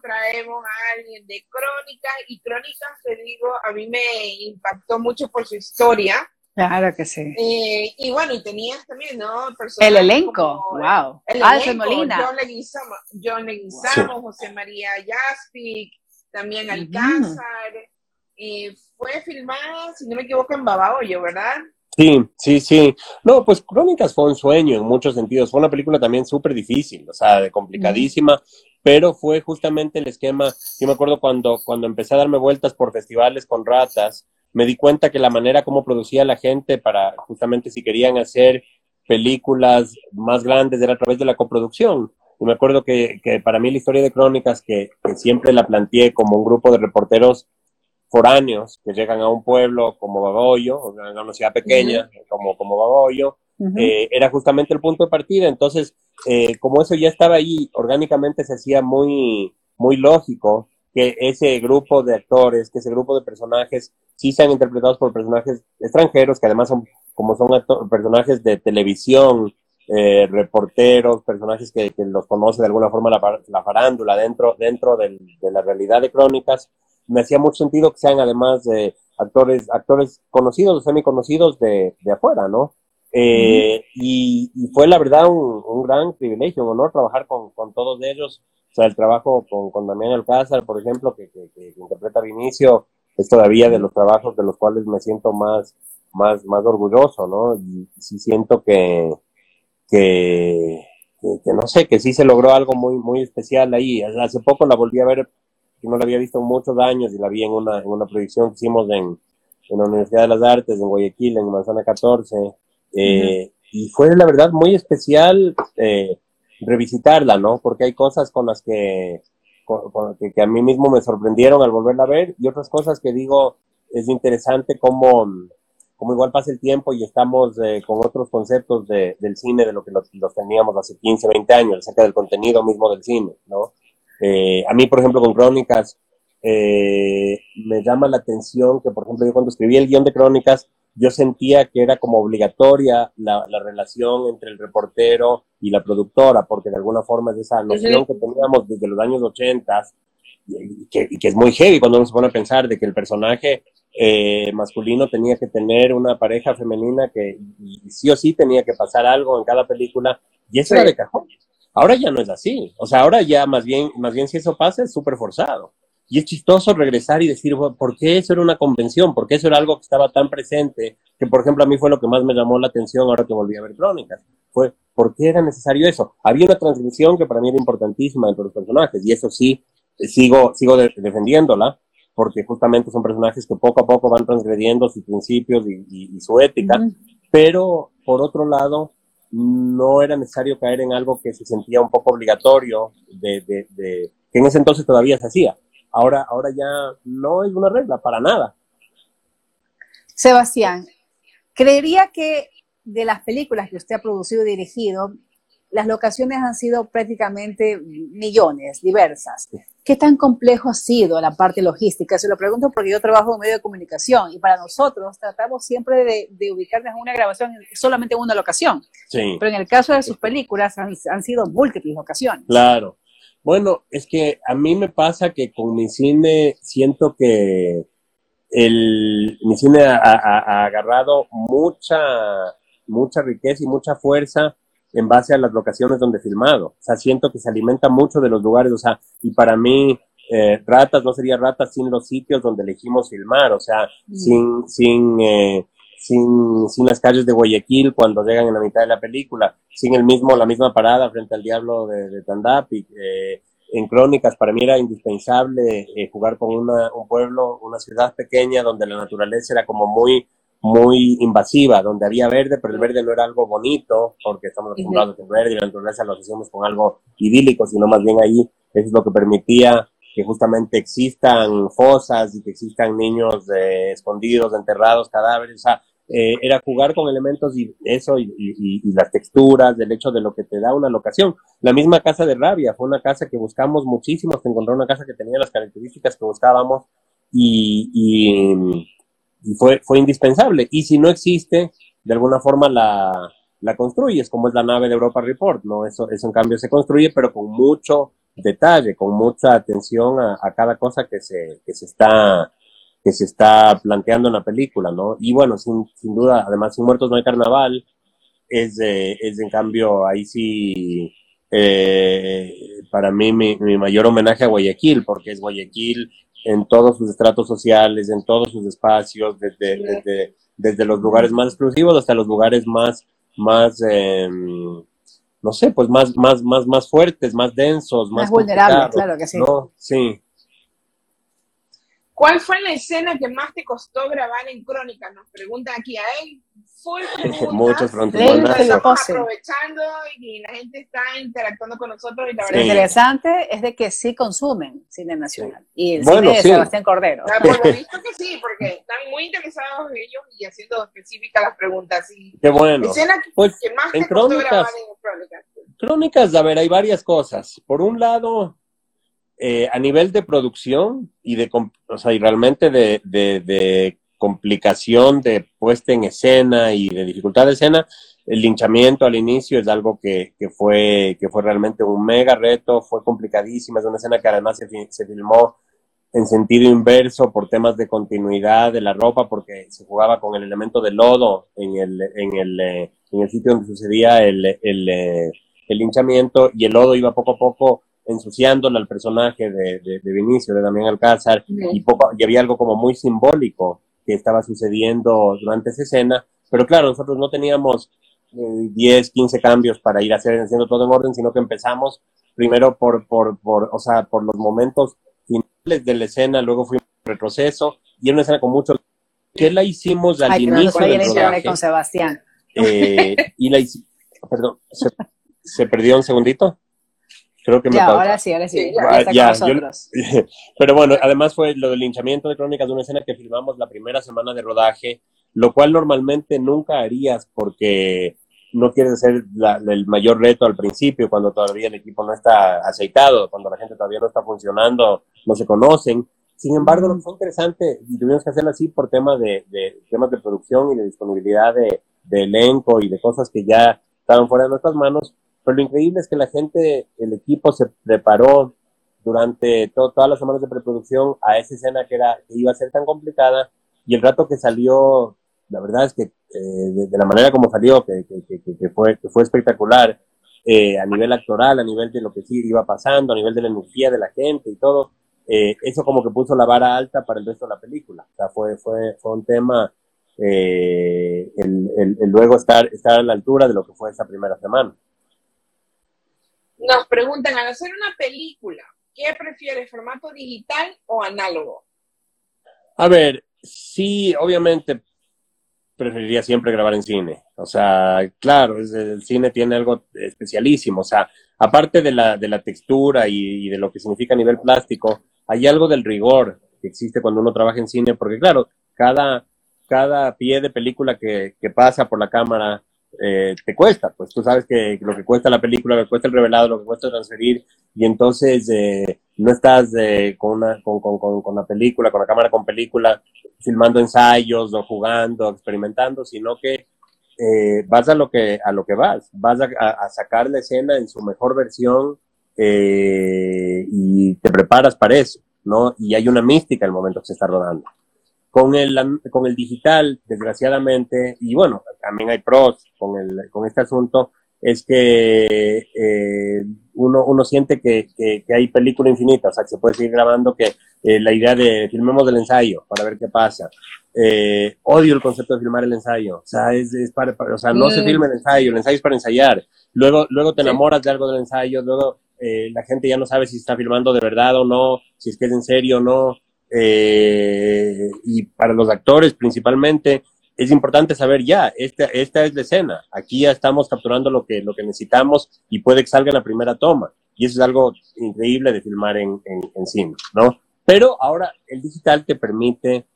traemos a alguien de Crónicas, y Crónicas, te digo, a mí me impactó mucho por su historia, Claro que sí. Eh, y bueno, y tenías también, ¿no? el elenco, wow. El elenco, Molina. John Leguizamo, John Leguizamo José María Jaspic, también Alcázar. Eh, fue filmada, si no me equivoco, en Babahoyo, ¿verdad? Sí, sí, sí. No, pues Crónicas fue un sueño en muchos sentidos. Fue una película también súper difícil, o sea, complicadísima, pero fue justamente el esquema. Yo me acuerdo cuando, cuando empecé a darme vueltas por festivales con ratas, me di cuenta que la manera como producía la gente para justamente si querían hacer películas más grandes era a través de la coproducción. Y me acuerdo que, que para mí la historia de Crónicas, que, que, siempre la planteé como un grupo de reporteros foráneos que llegan a un pueblo como Baboyo, o a una ciudad pequeña como, como Baboyo, eh, era justamente el punto de partida. Entonces, eh, como eso ya estaba ahí, orgánicamente se hacía muy, muy lógico que ese grupo de actores, que ese grupo de personajes, sí sean interpretados por personajes extranjeros, que además son, como son personajes de televisión, eh, reporteros, personajes que, los conoce de alguna forma la, farándula dentro, dentro de la realidad de crónicas, me hacía mucho sentido que sean además de actores, actores conocidos o semi conocidos de, de afuera, ¿no? Eh, y, fue la verdad un, gran privilegio, un honor trabajar con, con, todos ellos. O sea, el trabajo con, con Damián Alcázar, por ejemplo, que, que, interpreta Vinicio, es todavía de los trabajos de los cuales me siento más, más, más orgulloso, ¿no? Y sí siento que, que, que, no sé, que sí se logró algo muy, muy especial ahí. Hace poco la volví a ver, que no la había visto muchos años y la vi en una, en una proyección que hicimos en, en la Universidad de las Artes, en Guayaquil, en Manzana 14. Eh, y fue la verdad muy especial eh, revisitarla, ¿no? Porque hay cosas con las que, que, a mí mismo me sorprendieron al volverla a ver y otras cosas que digo es interesante cómo como igual pasa el tiempo y estamos eh, con otros conceptos de, del cine de lo que los, teníamos hace 15, 20 años, acerca del contenido mismo del cine, ¿no? Eh, a mí, por ejemplo, con Crónicas, eh, me llama la atención que, por ejemplo, yo cuando escribí el guion de Crónicas, yo sentía que era como obligatoria la, la relación entre el reportero y la productora, porque de alguna forma es esa noción que teníamos desde los años 80 y que, y que, es muy heavy cuando uno se pone a pensar de que el personaje eh, masculino tenía que tener una pareja femenina que sí o sí tenía que pasar algo en cada película y eso era de cajón. Ahora ya no es así, o sea, ahora ya más bien, más bien si eso pasa es súper forzado. Y es chistoso regresar y decir, ¿por qué eso era una convención? ¿Por qué eso era algo que estaba tan presente? Que, por ejemplo, a mí fue lo que más me llamó la atención ahora que volví a ver Crónicas. Fue, ¿por qué era necesario eso? Había una transmisión que para mí era importantísima entre los personajes, y eso sí, sigo, sigo defendiéndola, porque justamente son personajes que poco a poco van transgrediendo sus principios y, su ética, pero por otro lado, no era necesario caer en algo que se sentía un poco obligatorio, de, de, de, que en ese entonces todavía se hacía. Ahora, ahora ya no es una regla, para nada. Sebastián, creería que de las películas que usted ha producido y dirigido, las locaciones han sido prácticamente millones, diversas. ¿Qué tan complejo ha sido la parte logística? Se lo pregunto porque yo trabajo en medio de comunicación y para nosotros tratamos siempre de, ubicarnos en una grabación solamente en una locación. Sí. Pero en el caso de sus películas han, sido múltiples locaciones. Claro. Bueno, es que a mí me pasa que con mi cine siento que el, mi cine ha, ha agarrado mucha, mucha riqueza y mucha fuerza en base a las locaciones donde he filmado. O sea, siento que se alimenta mucho de los lugares, o sea, y para mí, eh, Ratas no sería Ratas sin los sitios donde elegimos filmar, o sea, mm. sin, sin, eh, sin, sin las calles de Guayaquil cuando llegan en la mitad de la película, sin el mismo, la misma parada frente al diablo de, de Tandapi. Eh, en Crónicas para mí era indispensable eh, jugar con una, un pueblo, una ciudad pequeña donde la naturaleza era como muy muy invasiva, donde había verde, pero el verde no era algo bonito, porque estamos acostumbrados a el verde y la naturaleza lo hacíamos con algo idílico, sino más bien ahí eso es lo que permitía que justamente existan fosas y que existan niños eh, escondidos, enterrados, cadáveres, o sea, eh, era jugar con elementos y eso y, y, las texturas, del hecho de lo que te da una locación. La misma casa de Rabia fue una casa que buscamos muchísimo, se encontró una casa que tenía las características que buscábamos y, y y fue, fue indispensable. Y si no existe, de alguna forma la, la construyes, como es la nave de Europa Report, ¿no? Eso, eso en cambio se construye, pero con mucho detalle, con mucha atención a, a cada cosa que se, que se está que se está planteando en la película, ¿no? Y bueno, sin, sin duda, además, Sin Muertos no hay carnaval, es, es en cambio, ahí sí, eh, para mí mi, mi, mayor homenaje a Guayaquil, porque es Guayaquil en todos sus estratos sociales, en todos sus espacios, desde, desde, desde los lugares más exclusivos hasta los lugares más, más eh, no sé, pues más, más, más, más fuertes, más densos, más, vulnerables, claro que sí. Sí. ¿Cuál fue la escena que más te costó grabar en Crónica? Nos preguntan aquí a él. Muchas preguntas. Estamos aprovechando y la gente está interactuando con nosotros. Y la verdad Lo interesante es de que sí consumen cine nacional. Y el cine de Sebastián Cordero. Ah, por lo visto que sí, porque están muy interesados ellos y haciendo específicas las preguntas. Y Qué bueno. Escena que, pues, más en te crónicas, grabar en Crónicas. Crónicas, a ver, hay varias cosas. Por un lado, eh, a nivel de producción y de, o sea, y realmente de, de, complicación de puesta en escena y de dificultad de escena, el linchamiento al inicio es algo que, que, fue, que fue realmente un mega reto, fue complicadísima, es una escena que además se, se filmó en sentido inverso por temas de continuidad de la ropa, porque se jugaba con el elemento de lodo en el, en el, eh, en el sitio donde sucedía el, el, eh, el linchamiento y el lodo iba poco a poco ensuciándole al personaje de, de, de Vinicio, de Damián Alcázar, y, poco, y había algo como muy simbólico que estaba sucediendo durante esa escena, pero claro, nosotros no teníamos 10, eh, 15 cambios para ir haciendo todo en orden, sino que empezamos primero por, por, por, o sea, por los momentos finales de la escena, luego fuimos retroceso, y era una escena con mucho que la hicimos al inicio del rodaje. con Sebastián. Eh, y la perdón, se, se perdió un segundito. Creo que me ya, ahora sí, ahora sí. Ya, pero bueno, además fue lo del linchamiento de crónicas de una escena que filmamos la primera semana de rodaje, lo cual normalmente nunca harías porque no quieres hacer el mayor reto al principio, cuando todavía el equipo no está aceitado, cuando la gente todavía no está funcionando, no se conocen. Sin embargo, lo que fue interesante, y tuvimos que hacerlo así por temas de, de, temas de producción y de disponibilidad de, de elenco y de cosas que ya estaban fuera de nuestras manos, pero lo increíble es que la gente, el equipo se preparó durante todas las semanas de preproducción a esa escena que, era, que iba a ser tan complicada y el rato que salió, la verdad es que eh, de, la manera como salió, que, que, que fue, que fue espectacular, eh, a nivel actoral, a nivel de lo que sí iba pasando, a nivel de la energía de la gente y todo, eh, eso como que puso la vara alta para el resto de la película. O sea, fue, fue, fue un tema, el, el, el, luego estar, estar a la altura de lo que fue esa primera semana. Nos preguntan, al hacer una película, ¿qué prefieres, formato digital o análogo? A ver, sí, obviamente preferiría siempre grabar en cine. O sea, claro, el cine tiene algo especialísimo. O sea, aparte de la, de la textura y, de lo que significa a nivel plástico, hay algo del rigor que existe cuando uno trabaja en cine, porque claro, cada, cada pie de película que, que pasa por la cámara eh, te cuesta, pues tú sabes que lo que cuesta la película, lo que cuesta el revelado, lo que cuesta transferir, y entonces eh, no estás eh, con, una, con, con, con, la película, con la cámara con película, filmando ensayos o jugando, experimentando, sino que vas a lo que, a lo que vas, vas a, a sacar la escena en su mejor versión y te preparas para eso, ¿no? Y hay una mística el momento que se está rodando. Con el, con el digital, desgraciadamente, y bueno, también hay pros con, el, con este asunto, es que eh, uno, uno siente que, que, hay película infinita, o sea, que se puede seguir grabando, que eh, la idea de filmemos el ensayo para ver qué pasa. Eh, odio el concepto de filmar el ensayo, o sea, es, es para, o sea, no se mm. filma el ensayo, el ensayo es para ensayar. Luego, luego te enamoras de algo del ensayo, luego la gente ya no sabe si está filmando de verdad o no, si es que es en serio o no. Eh, y para los actores principalmente, es importante saber ya, esta, esta es la escena, aquí ya estamos capturando lo que, lo que necesitamos y puede que salga en la primera toma. Y eso es algo increíble de filmar en, en, cine, ¿no? Pero ahora el digital te permite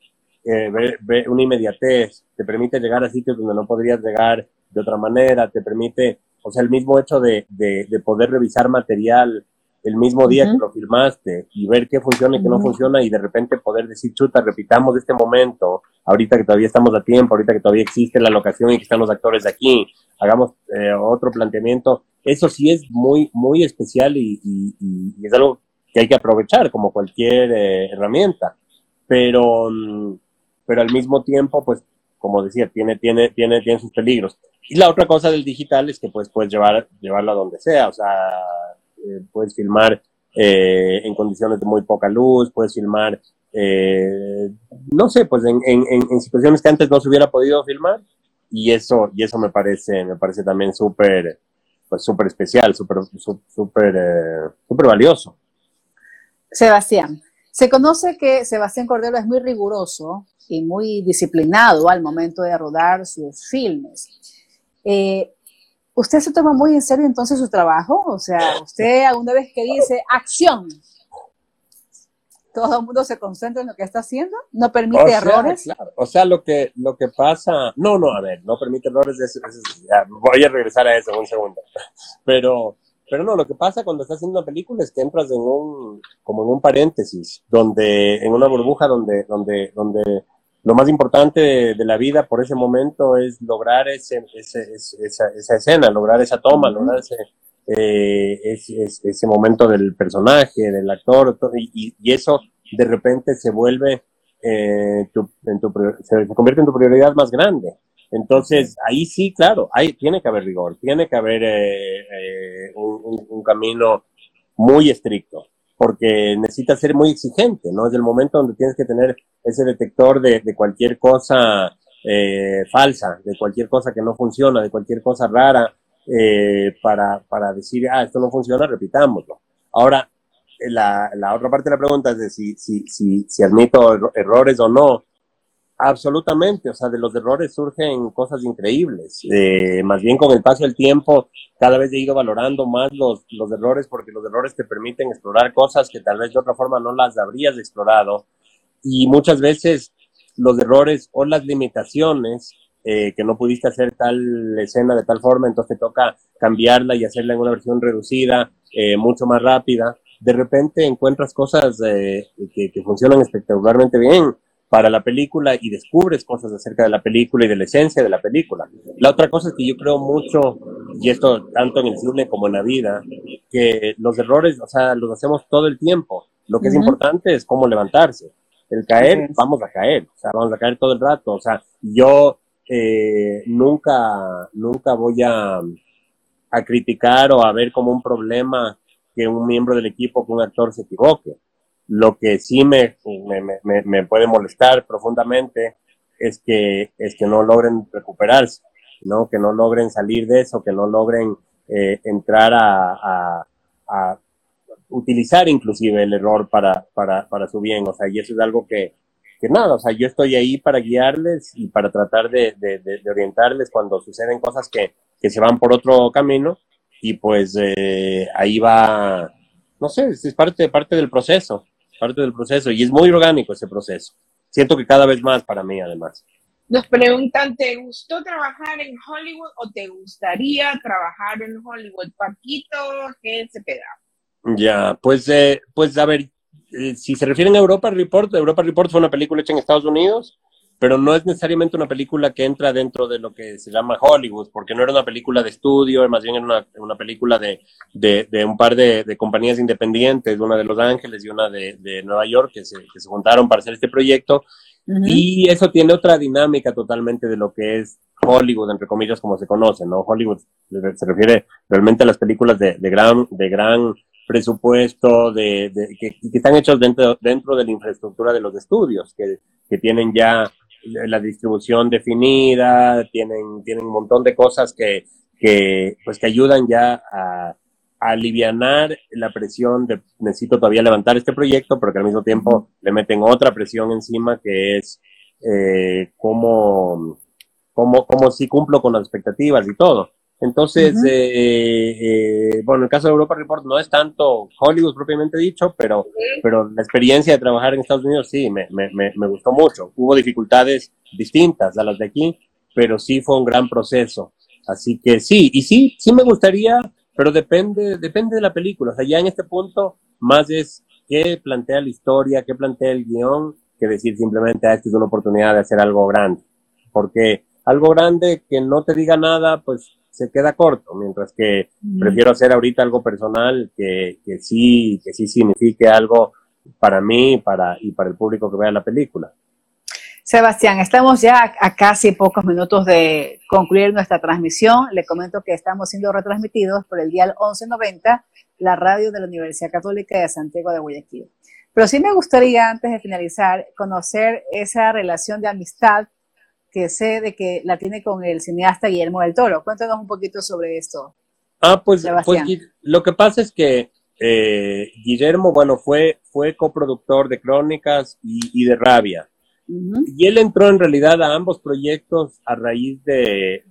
eh, ver, una inmediatez, te permite llegar a sitios donde no podrías llegar de otra manera, te permite, o sea, el mismo hecho de, de, de poder revisar material el mismo día que lo filmaste y ver qué funciona y qué no funciona y de repente poder decir, chuta, repitamos este momento, ahorita que todavía estamos a tiempo, ahorita que todavía existe la locación y que están los actores aquí, hagamos eh, otro planteamiento. Eso sí es muy, muy especial y, es algo que hay que aprovechar como cualquier eh, herramienta. Pero, mm, pero al mismo tiempo, pues, como decía, tiene, tiene, tiene, tiene sus peligros. Y la otra cosa del digital es que pues puedes llevar, llevarlo a donde sea, o sea, eh, puedes filmar eh, en condiciones de muy poca luz, puedes filmar, eh, no sé, pues en, en, en, situaciones que antes no se hubiera podido filmar y eso, y eso me parece, me parece también súper, pues súper especial, súper, súper, súper valioso. Sebastián, Se conoce que Sebastián Cordero es muy riguroso y muy disciplinado al momento de rodar sus filmes. Eh, ¿Usted se toma muy en serio entonces su trabajo? O sea, usted alguna vez que dice acción, todo el mundo se concentra en lo que está haciendo, no permite errores. O sea, lo que, lo que pasa, no, no, a ver, no permite errores, voy a regresar a eso un segundo, pero, pero no, lo que pasa cuando estás haciendo una película es que entras en un, como en un paréntesis, donde, en una burbuja donde, donde, donde lo más importante de, la vida por ese momento es lograr ese, ese, esa, esa, escena, lograr esa toma, lograr ese, eh, ese, momento del personaje, del actor, y, y, eso de repente se vuelve, eh, en tu, se convierte en tu prioridad más grande. Entonces, ahí sí, claro, ahí tiene que haber rigor, tiene que haber eh, eh un, un, camino muy estricto, porque necesitas ser muy exigente, ¿no? Es el momento donde tienes que tener ese detector de, de cualquier cosa eh, falsa, de cualquier cosa que no funciona, de cualquier cosa rara, eh, para, para decir, ah, esto no funciona, repitámoslo. Ahora, la, la otra parte de la pregunta es de si, si, si, si admito errores o no. Absolutamente, o sea, de los errores surgen cosas increíbles. Eh, más bien con el paso del tiempo, cada vez he ido valorando más los, los errores porque los errores te permiten explorar cosas que tal vez de otra forma no las habrías explorado. Y muchas veces los errores o las limitaciones eh, que no pudiste hacer tal escena de tal forma, entonces te toca cambiarla y hacerla en una versión reducida, eh, mucho más rápida. De repente encuentras cosas eh, que, que, funcionan espectacularmente bien para la película y descubres cosas acerca de la película y de la esencia de la película. La otra cosa es que yo creo mucho, y esto tanto en el cine como en la vida, que los errores, o sea, los hacemos todo el tiempo. Lo que es importante es cómo levantarse. El caer, vamos a caer, o sea, vamos a caer todo el rato. O sea, yo eh, nunca, nunca voy a, a criticar o a ver como un problema que un miembro del equipo, que un actor se equivoque. Lo que sí me, me, me, puede molestar profundamente es que, es que no logren recuperarse, ¿no? Que no logren salir de eso, que no logren eh, entrar a, a, utilizar inclusive el error para, para, para su bien. O sea, y eso es algo que, que nada, o sea, yo estoy ahí para guiarles y para tratar de, de, de orientarles cuando suceden cosas que, que, se van por otro camino y pues eh, ahí va, no sé, es parte, parte del proceso, parte del proceso y es muy orgánico ese proceso. Siento que cada vez más para mí además. Nos preguntan, ¿te gustó trabajar en Hollywood o te gustaría trabajar en Hollywood? Paquito, ¿qué se te da? Ya, pues, eh, pues a ver, eh, si se refieren a Europa Report, Europa Report fue una película hecha en Estados Unidos, pero no es necesariamente una película que entra dentro de lo que se llama Hollywood, porque no era una película de estudio, más bien era una, una película de, de, de, un par de, de, compañías independientes, una de Los Ángeles y una de, Nueva York, que se, que se, juntaron para hacer este proyecto. Y eso tiene otra dinámica totalmente de lo que es Hollywood, entre comillas, como se conoce, ¿no? Hollywood se refiere realmente a las películas de, de gran, de gran presupuesto de, de que, que, están hechos dentro, dentro de la infraestructura de los estudios, que, que tienen ya la distribución definida, tienen, tienen un montón de cosas que, que, pues que ayudan ya a, a alivianar la presión de necesito todavía levantar este proyecto, pero que al mismo tiempo le meten otra presión encima que es eh, cómo, cómo, cómo si cumplo con las expectativas y todo. Entonces, eh, eh, bueno, el caso de Europa Report no es tanto Hollywood propiamente dicho, pero, pero la experiencia de trabajar en Estados Unidos sí, me, me, me, gustó mucho. Hubo dificultades distintas a las de aquí, pero sí fue un gran proceso. Así que sí, y sí, sí me gustaría, pero depende, depende de la película. O sea, ya en este punto, más es qué plantea la historia, qué plantea el guion, que decir simplemente, ah, esta es una oportunidad de hacer algo grande. Porque algo grande que no te diga nada, pues se queda corto, mientras que prefiero hacer ahorita algo personal que, que sí, que sí signifique algo para mí para, y para el público que vea la película. Sebastián, estamos ya a casi pocos minutos de concluir nuestra transmisión. Le comento que estamos siendo retransmitidos por el dial 1190, la radio de la Universidad Católica de Santiago de Guayaquil. Pero sí me gustaría, antes de finalizar, conocer esa relación de amistad que sé de que la tiene con el cineasta Guillermo del Toro. Cuéntanos un poquito sobre esto. Ah, pues, pues lo que pasa es que eh, Guillermo, bueno, fue, fue coproductor de Crónicas y, de Rabia. Y él entró en realidad a ambos proyectos a raíz de,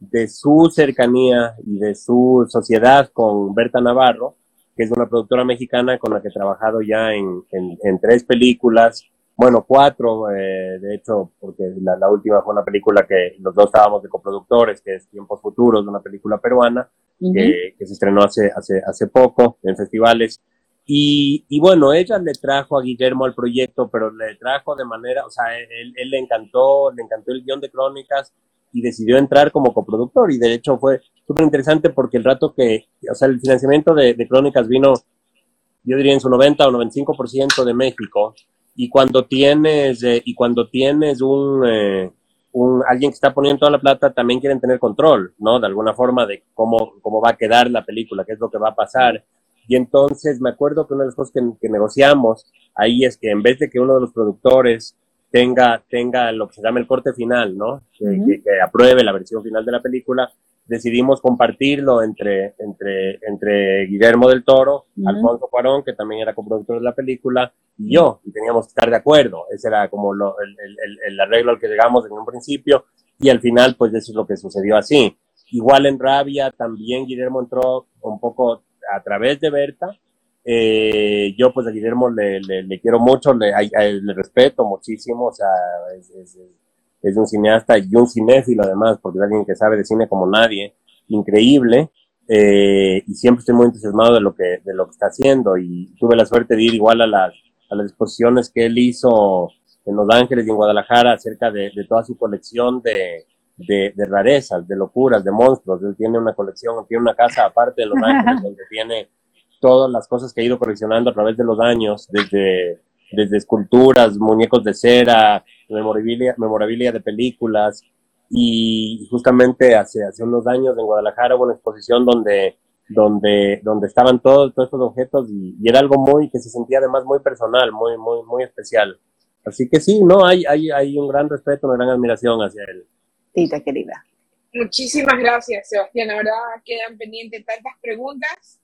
de, su cercanía y de su sociedad con Berta Navarro, que es una productora mexicana con la que he trabajado ya en, en, tres películas, bueno, cuatro, eh, de hecho, porque la, última fue una película que los dos estábamos de coproductores, que es Tiempos Futuros, una película peruana, que, se estrenó hace, hace, hace poco en festivales. Y, y, bueno, ella le trajo a Guillermo al proyecto, pero le trajo de manera, o sea, él, él le encantó, le encantó el guion de Crónicas y decidió entrar como coproductor. Y de hecho fue súper interesante porque el rato que, o sea, el financiamiento de, de Crónicas vino, yo diría en su 90 o 95% de México. Y cuando tienes, eh, y cuando tienes un, eh, un, alguien que está poniendo toda la plata, también quieren tener control, ¿no? De alguna forma de cómo, cómo va a quedar la película, qué es lo que va a pasar. Y entonces me acuerdo que una de las cosas que, negociamos ahí es que en vez de que uno de los productores tenga, tenga lo que se llama el corte final, ¿no? Que, apruebe la versión final de la película, decidimos compartirlo entre, entre, entre Guillermo del Toro, Alfonso Cuarón, que también era coproductor de la película, y yo, y teníamos que estar de acuerdo. Ese era como lo, el, el, el, arreglo al que llegamos en un principio, y al final, pues eso es lo que sucedió así. Igual en Rabia, también Guillermo entró un poco a través de Berta. Eh, yo pues a Guillermo le, le, quiero mucho, le, le, respeto muchísimo, o sea, es, es, es, un cineasta y un cinéfilo además, porque es alguien que sabe de cine como nadie, increíble, eh, y siempre estoy muy entusiasmado de lo que, de lo que está haciendo, y tuve la suerte de ir igual a las, a las exposiciones que él hizo en Los Ángeles y en Guadalajara acerca de, de toda su colección de, de, de, rarezas, de locuras, de monstruos. Él tiene una colección, tiene una casa aparte de Los Ángeles donde tiene todas las cosas que ha ido coleccionando a través de los años, desde, desde esculturas, muñecos de cera, memorabilia, memorabilia de películas. Y justamente hace, hace unos años en Guadalajara hubo una exposición donde, donde, donde estaban todos, todos estos objetos y, y, era algo muy que se sentía además muy personal, muy, muy, muy especial. Así que sí, no, hay, hay, hay un gran respeto, una gran admiración hacia él. Tita querida. Muchísimas gracias, Sebastián. La verdad quedan pendientes tantas preguntas.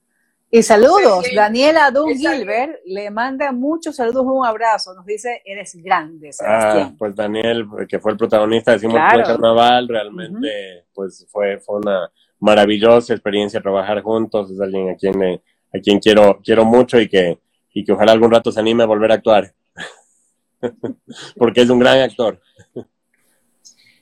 Y saludos, Daniela Dun Gilbert le manda muchos saludos, un abrazo, nos dice, eres grande, Sebastián. Ah, pues Daniel, que fue el protagonista de Simón Carnaval, realmente pues fue, fue una maravillosa experiencia trabajar juntos, es alguien a quien, a quien quiero, quiero mucho y que, y que ojalá algún rato se anime a volver a actuar, porque es un gran actor.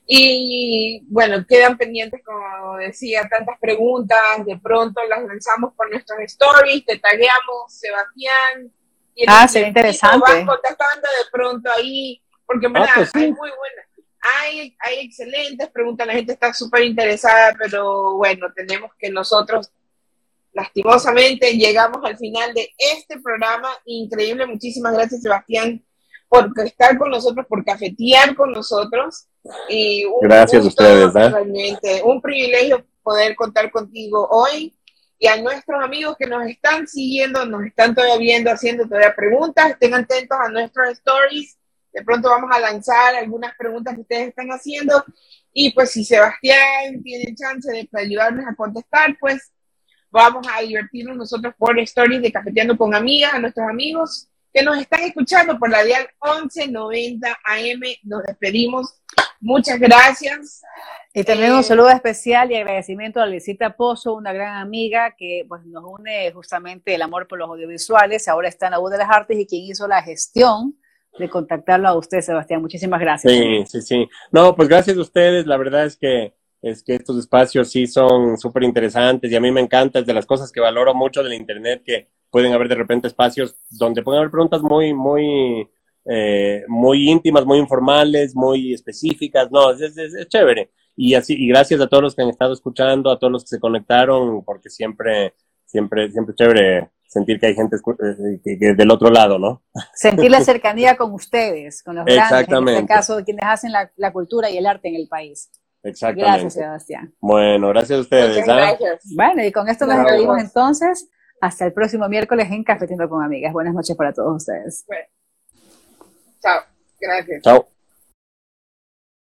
Y bueno, quedan pendientes, como decía, tantas preguntas, de pronto las lanzamos por nuestros stories, te tagueamos, Sebastián. Y ah, sería interesante. Vas contestando de pronto ahí, porque ah, pues hay muy buenas. Hay, hay excelentes preguntas, la gente está súper interesada, pero bueno, tenemos que nosotros, lastimosamente, llegamos al final de este programa. Increíble, muchísimas gracias, Sebastián, por estar con nosotros, por cafetear con nosotros. Y un Gracias a ustedes. ¿eh? Realmente un privilegio poder contar contigo hoy y a nuestros amigos que nos están siguiendo, nos están todavía viendo, haciendo todavía preguntas, estén atentos a nuestros stories. De pronto vamos a lanzar algunas preguntas que ustedes están haciendo. Y pues si Sebastián tiene chance de ayudarnos a contestar, pues vamos a divertirnos nosotros por stories de Cafeteando con Amigas, a nuestros amigos que nos están escuchando por la dial 1190 AM. Nos despedimos. Muchas gracias. Y también un eh, saludo especial y agradecimiento a Lisita Pozo, una gran amiga que pues, nos une justamente el amor por los audiovisuales. Ahora está en la U de las Artes y quien hizo la gestión de contactarlo a usted, Sebastián. Muchísimas gracias. Sí, sí, sí. No, pues gracias a ustedes. La verdad es que es que estos espacios sí son súper interesantes y a mí me encanta, es de las cosas que valoro mucho del Internet, que pueden haber de repente espacios donde pueden haber preguntas muy, muy, eh, muy íntimas, muy informales, muy específicas. No, es, es, chévere. Y así, y gracias a todos los que han estado escuchando, a todos los que se conectaron, porque siempre, siempre, siempre chévere sentir que hay gente eh, que, del otro lado, ¿no? Sentir la cercanía con ustedes, con los grandes, en este caso, quienes hacen la, la cultura y el arte en el país. Exactamente. Gracias, Sebastián. Bueno, gracias a ustedes. ¿ah? Gracias. Bueno, y con esto nos despedimos entonces. Hasta el próximo miércoles en Cafetiendo con Amigas. Buenas noches para todos ustedes. Chao. Gracias. Chao.